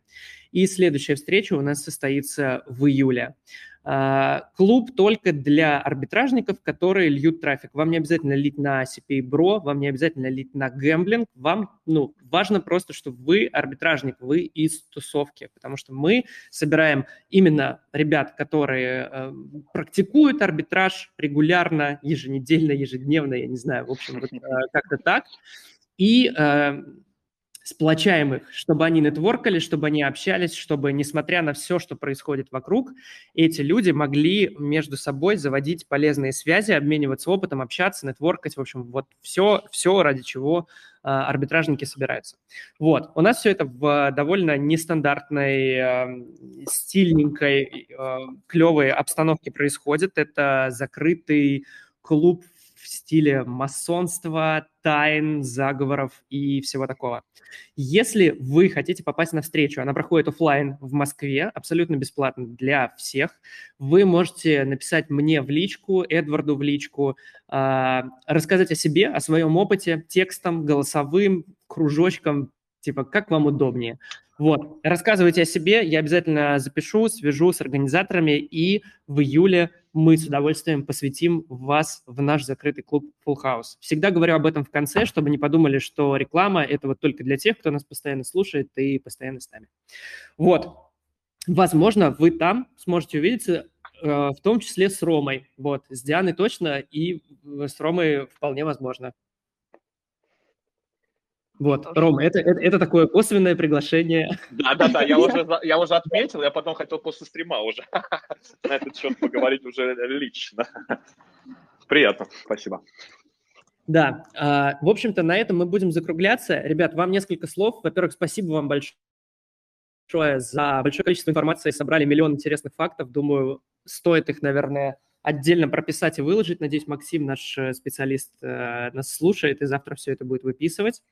Speaker 1: И следующая встреча у нас состоится в июле. А, клуб только для арбитражников, которые льют трафик. Вам не обязательно лить на CPA Bro, вам не обязательно лить на гэмблинг. Вам ну, важно просто, что вы арбитражник, вы из тусовки, потому что мы собираем именно ребят, которые э, практикуют арбитраж регулярно, еженедельно, ежедневно, я не знаю, в общем, вот, э, как-то так. И э, сплочаем их, чтобы они нетворкали, чтобы они общались, чтобы, несмотря на все, что происходит вокруг, эти люди могли между собой заводить полезные связи, обмениваться опытом, общаться, нетворкать, в общем, вот все, все ради чего э, арбитражники собираются. Вот, у нас все это в довольно нестандартной, э, стильненькой, э, клевой обстановке происходит. Это закрытый клуб стиле масонства, тайн, заговоров и всего такого. Если вы хотите попасть на встречу, она проходит офлайн в Москве, абсолютно бесплатно для всех, вы можете написать мне в личку, Эдварду в личку, э, рассказать о себе, о своем опыте, текстом, голосовым, кружочком, типа, как вам удобнее. Вот, рассказывайте о себе, я обязательно запишу, свяжу с организаторами, и в июле мы с удовольствием посвятим вас в наш закрытый клуб Full House. Всегда говорю об этом в конце, чтобы не подумали, что реклама – это вот только для тех, кто нас постоянно слушает и постоянно с нами. Вот, возможно, вы там сможете увидеться, э, в том числе с Ромой. Вот, с Дианой точно, и с Ромой вполне возможно. Вот, Тоже. Ром, это, это, это такое косвенное приглашение.
Speaker 2: Да-да-да, я уже, я уже отметил, я потом хотел после стрима уже на этот счет поговорить уже лично. Приятно, спасибо.
Speaker 1: Да, а, в общем-то, на этом мы будем закругляться. Ребят, вам несколько слов. Во-первых, спасибо вам большое за большое количество информации. Собрали миллион интересных фактов. Думаю, стоит их, наверное, отдельно прописать и выложить. Надеюсь, Максим, наш э, специалист, э, нас слушает и завтра все это будет выписывать.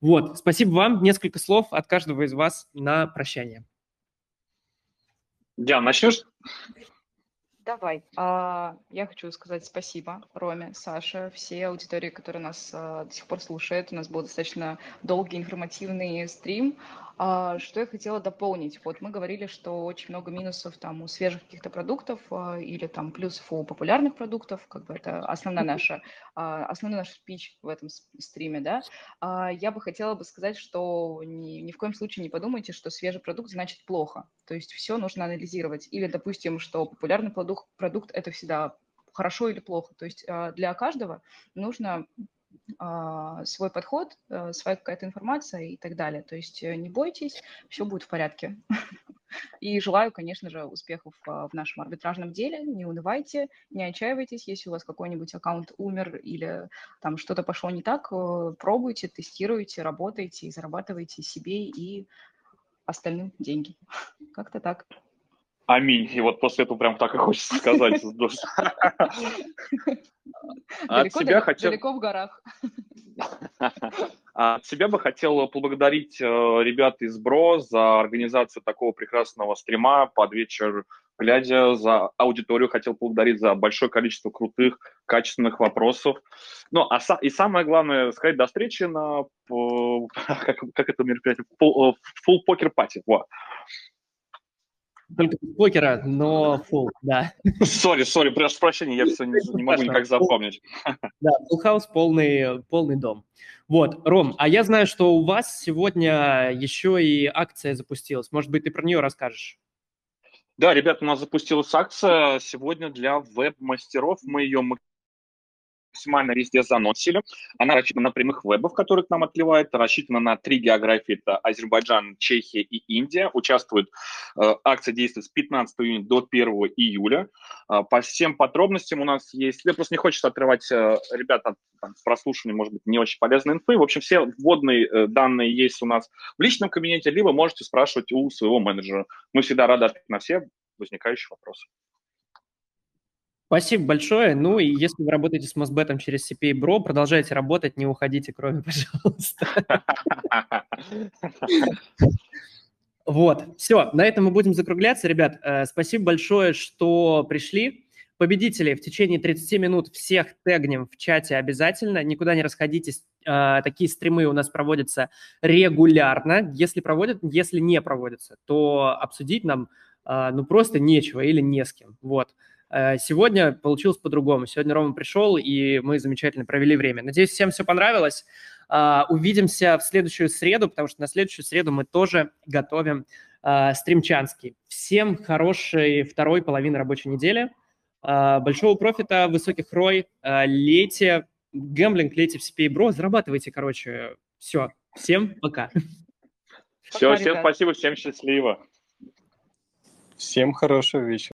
Speaker 1: Вот, спасибо вам. Несколько слов от каждого из вас на прощание.
Speaker 2: Диан, начнешь?
Speaker 3: Давай. А, я хочу сказать спасибо Роме, Саше, всей аудитории, которая нас а, до сих пор слушает. У нас был достаточно долгий информативный стрим. А, что я хотела дополнить? Вот мы говорили, что очень много минусов там у свежих каких-то продуктов а, или там плюсов у популярных продуктов, как бы это основная наша, а, основной наш спич в этом стриме, да. Я бы хотела бы сказать, что ни, ни в коем случае не подумайте, что свежий продукт значит плохо. То есть все нужно анализировать. Или, допустим, что популярный продукт, продукт это всегда хорошо или плохо. То есть для каждого нужно а, свой подход, э, своя какая-то информация и так далее. То есть э, не бойтесь, все будет в порядке. И желаю, конечно же, успехов а, в нашем арбитражном деле. Не унывайте, не отчаивайтесь. Если у вас какой-нибудь аккаунт умер или там что-то пошло не так, э, пробуйте, тестируйте, работайте и зарабатывайте себе и остальным деньги. Как-то так.
Speaker 2: Аминь. И вот после этого прям так и хочется сказать.
Speaker 3: От себя хотел... Далеко в горах.
Speaker 2: От себя бы хотел поблагодарить э, ребят из БРО за организацию такого прекрасного стрима под вечер глядя за аудиторию, хотел поблагодарить за большое количество крутых, качественных вопросов. Ну, а и самое главное, сказать до встречи на, как, как это мероприятие, full, full poker party. Вот.
Speaker 1: Только покера, но full, да.
Speaker 2: Сори, сори, прошу прощения, я все не, не могу никак запомнить.
Speaker 1: Да, full house полный, полный дом. Вот, Ром, а я знаю, что у вас сегодня еще и акция запустилась. Может быть, ты про нее расскажешь?
Speaker 2: Да, ребята, у нас запустилась акция сегодня для веб-мастеров. Мы ее максимально везде заносили. Она рассчитана на прямых вебов, которые к нам отливают, рассчитана на три географии, это Азербайджан, Чехия и Индия. Участвует, э, акция действует с 15 июня до 1 июля. Э, по всем подробностям у нас есть, я просто не хочется отрывать э, ребят от там, прослушивания, может быть, не очень полезной инфы. В общем, все вводные э, данные есть у нас в личном кабинете, либо можете спрашивать у своего менеджера. Мы всегда рады ответить на все возникающие вопросы.
Speaker 1: Спасибо большое. Ну и если вы работаете с Мосбетом через CPA Bro, продолжайте работать, не уходите кроме, пожалуйста. Вот, все, на этом мы будем закругляться. Ребят, э, спасибо большое, что пришли. Победители в течение 30 минут всех тегнем в чате обязательно. Никуда не расходитесь. Э, такие стримы у нас проводятся регулярно. Если проводят, если не проводятся, то обсудить нам а, ну просто нечего или не с кем. Вот. А, сегодня получилось по-другому. Сегодня Рома пришел, и мы замечательно провели время. Надеюсь, всем все понравилось. А, увидимся в следующую среду, потому что на следующую среду мы тоже готовим стримчанский. Всем хорошей второй половины рабочей недели. Большого профита, высоких рой. Лейте гэмблинг, лейте в CPA Bro, зарабатывайте, короче. Все. Всем пока.
Speaker 2: Все, всем спасибо, всем счастливо.
Speaker 4: Всем хорошего вечера.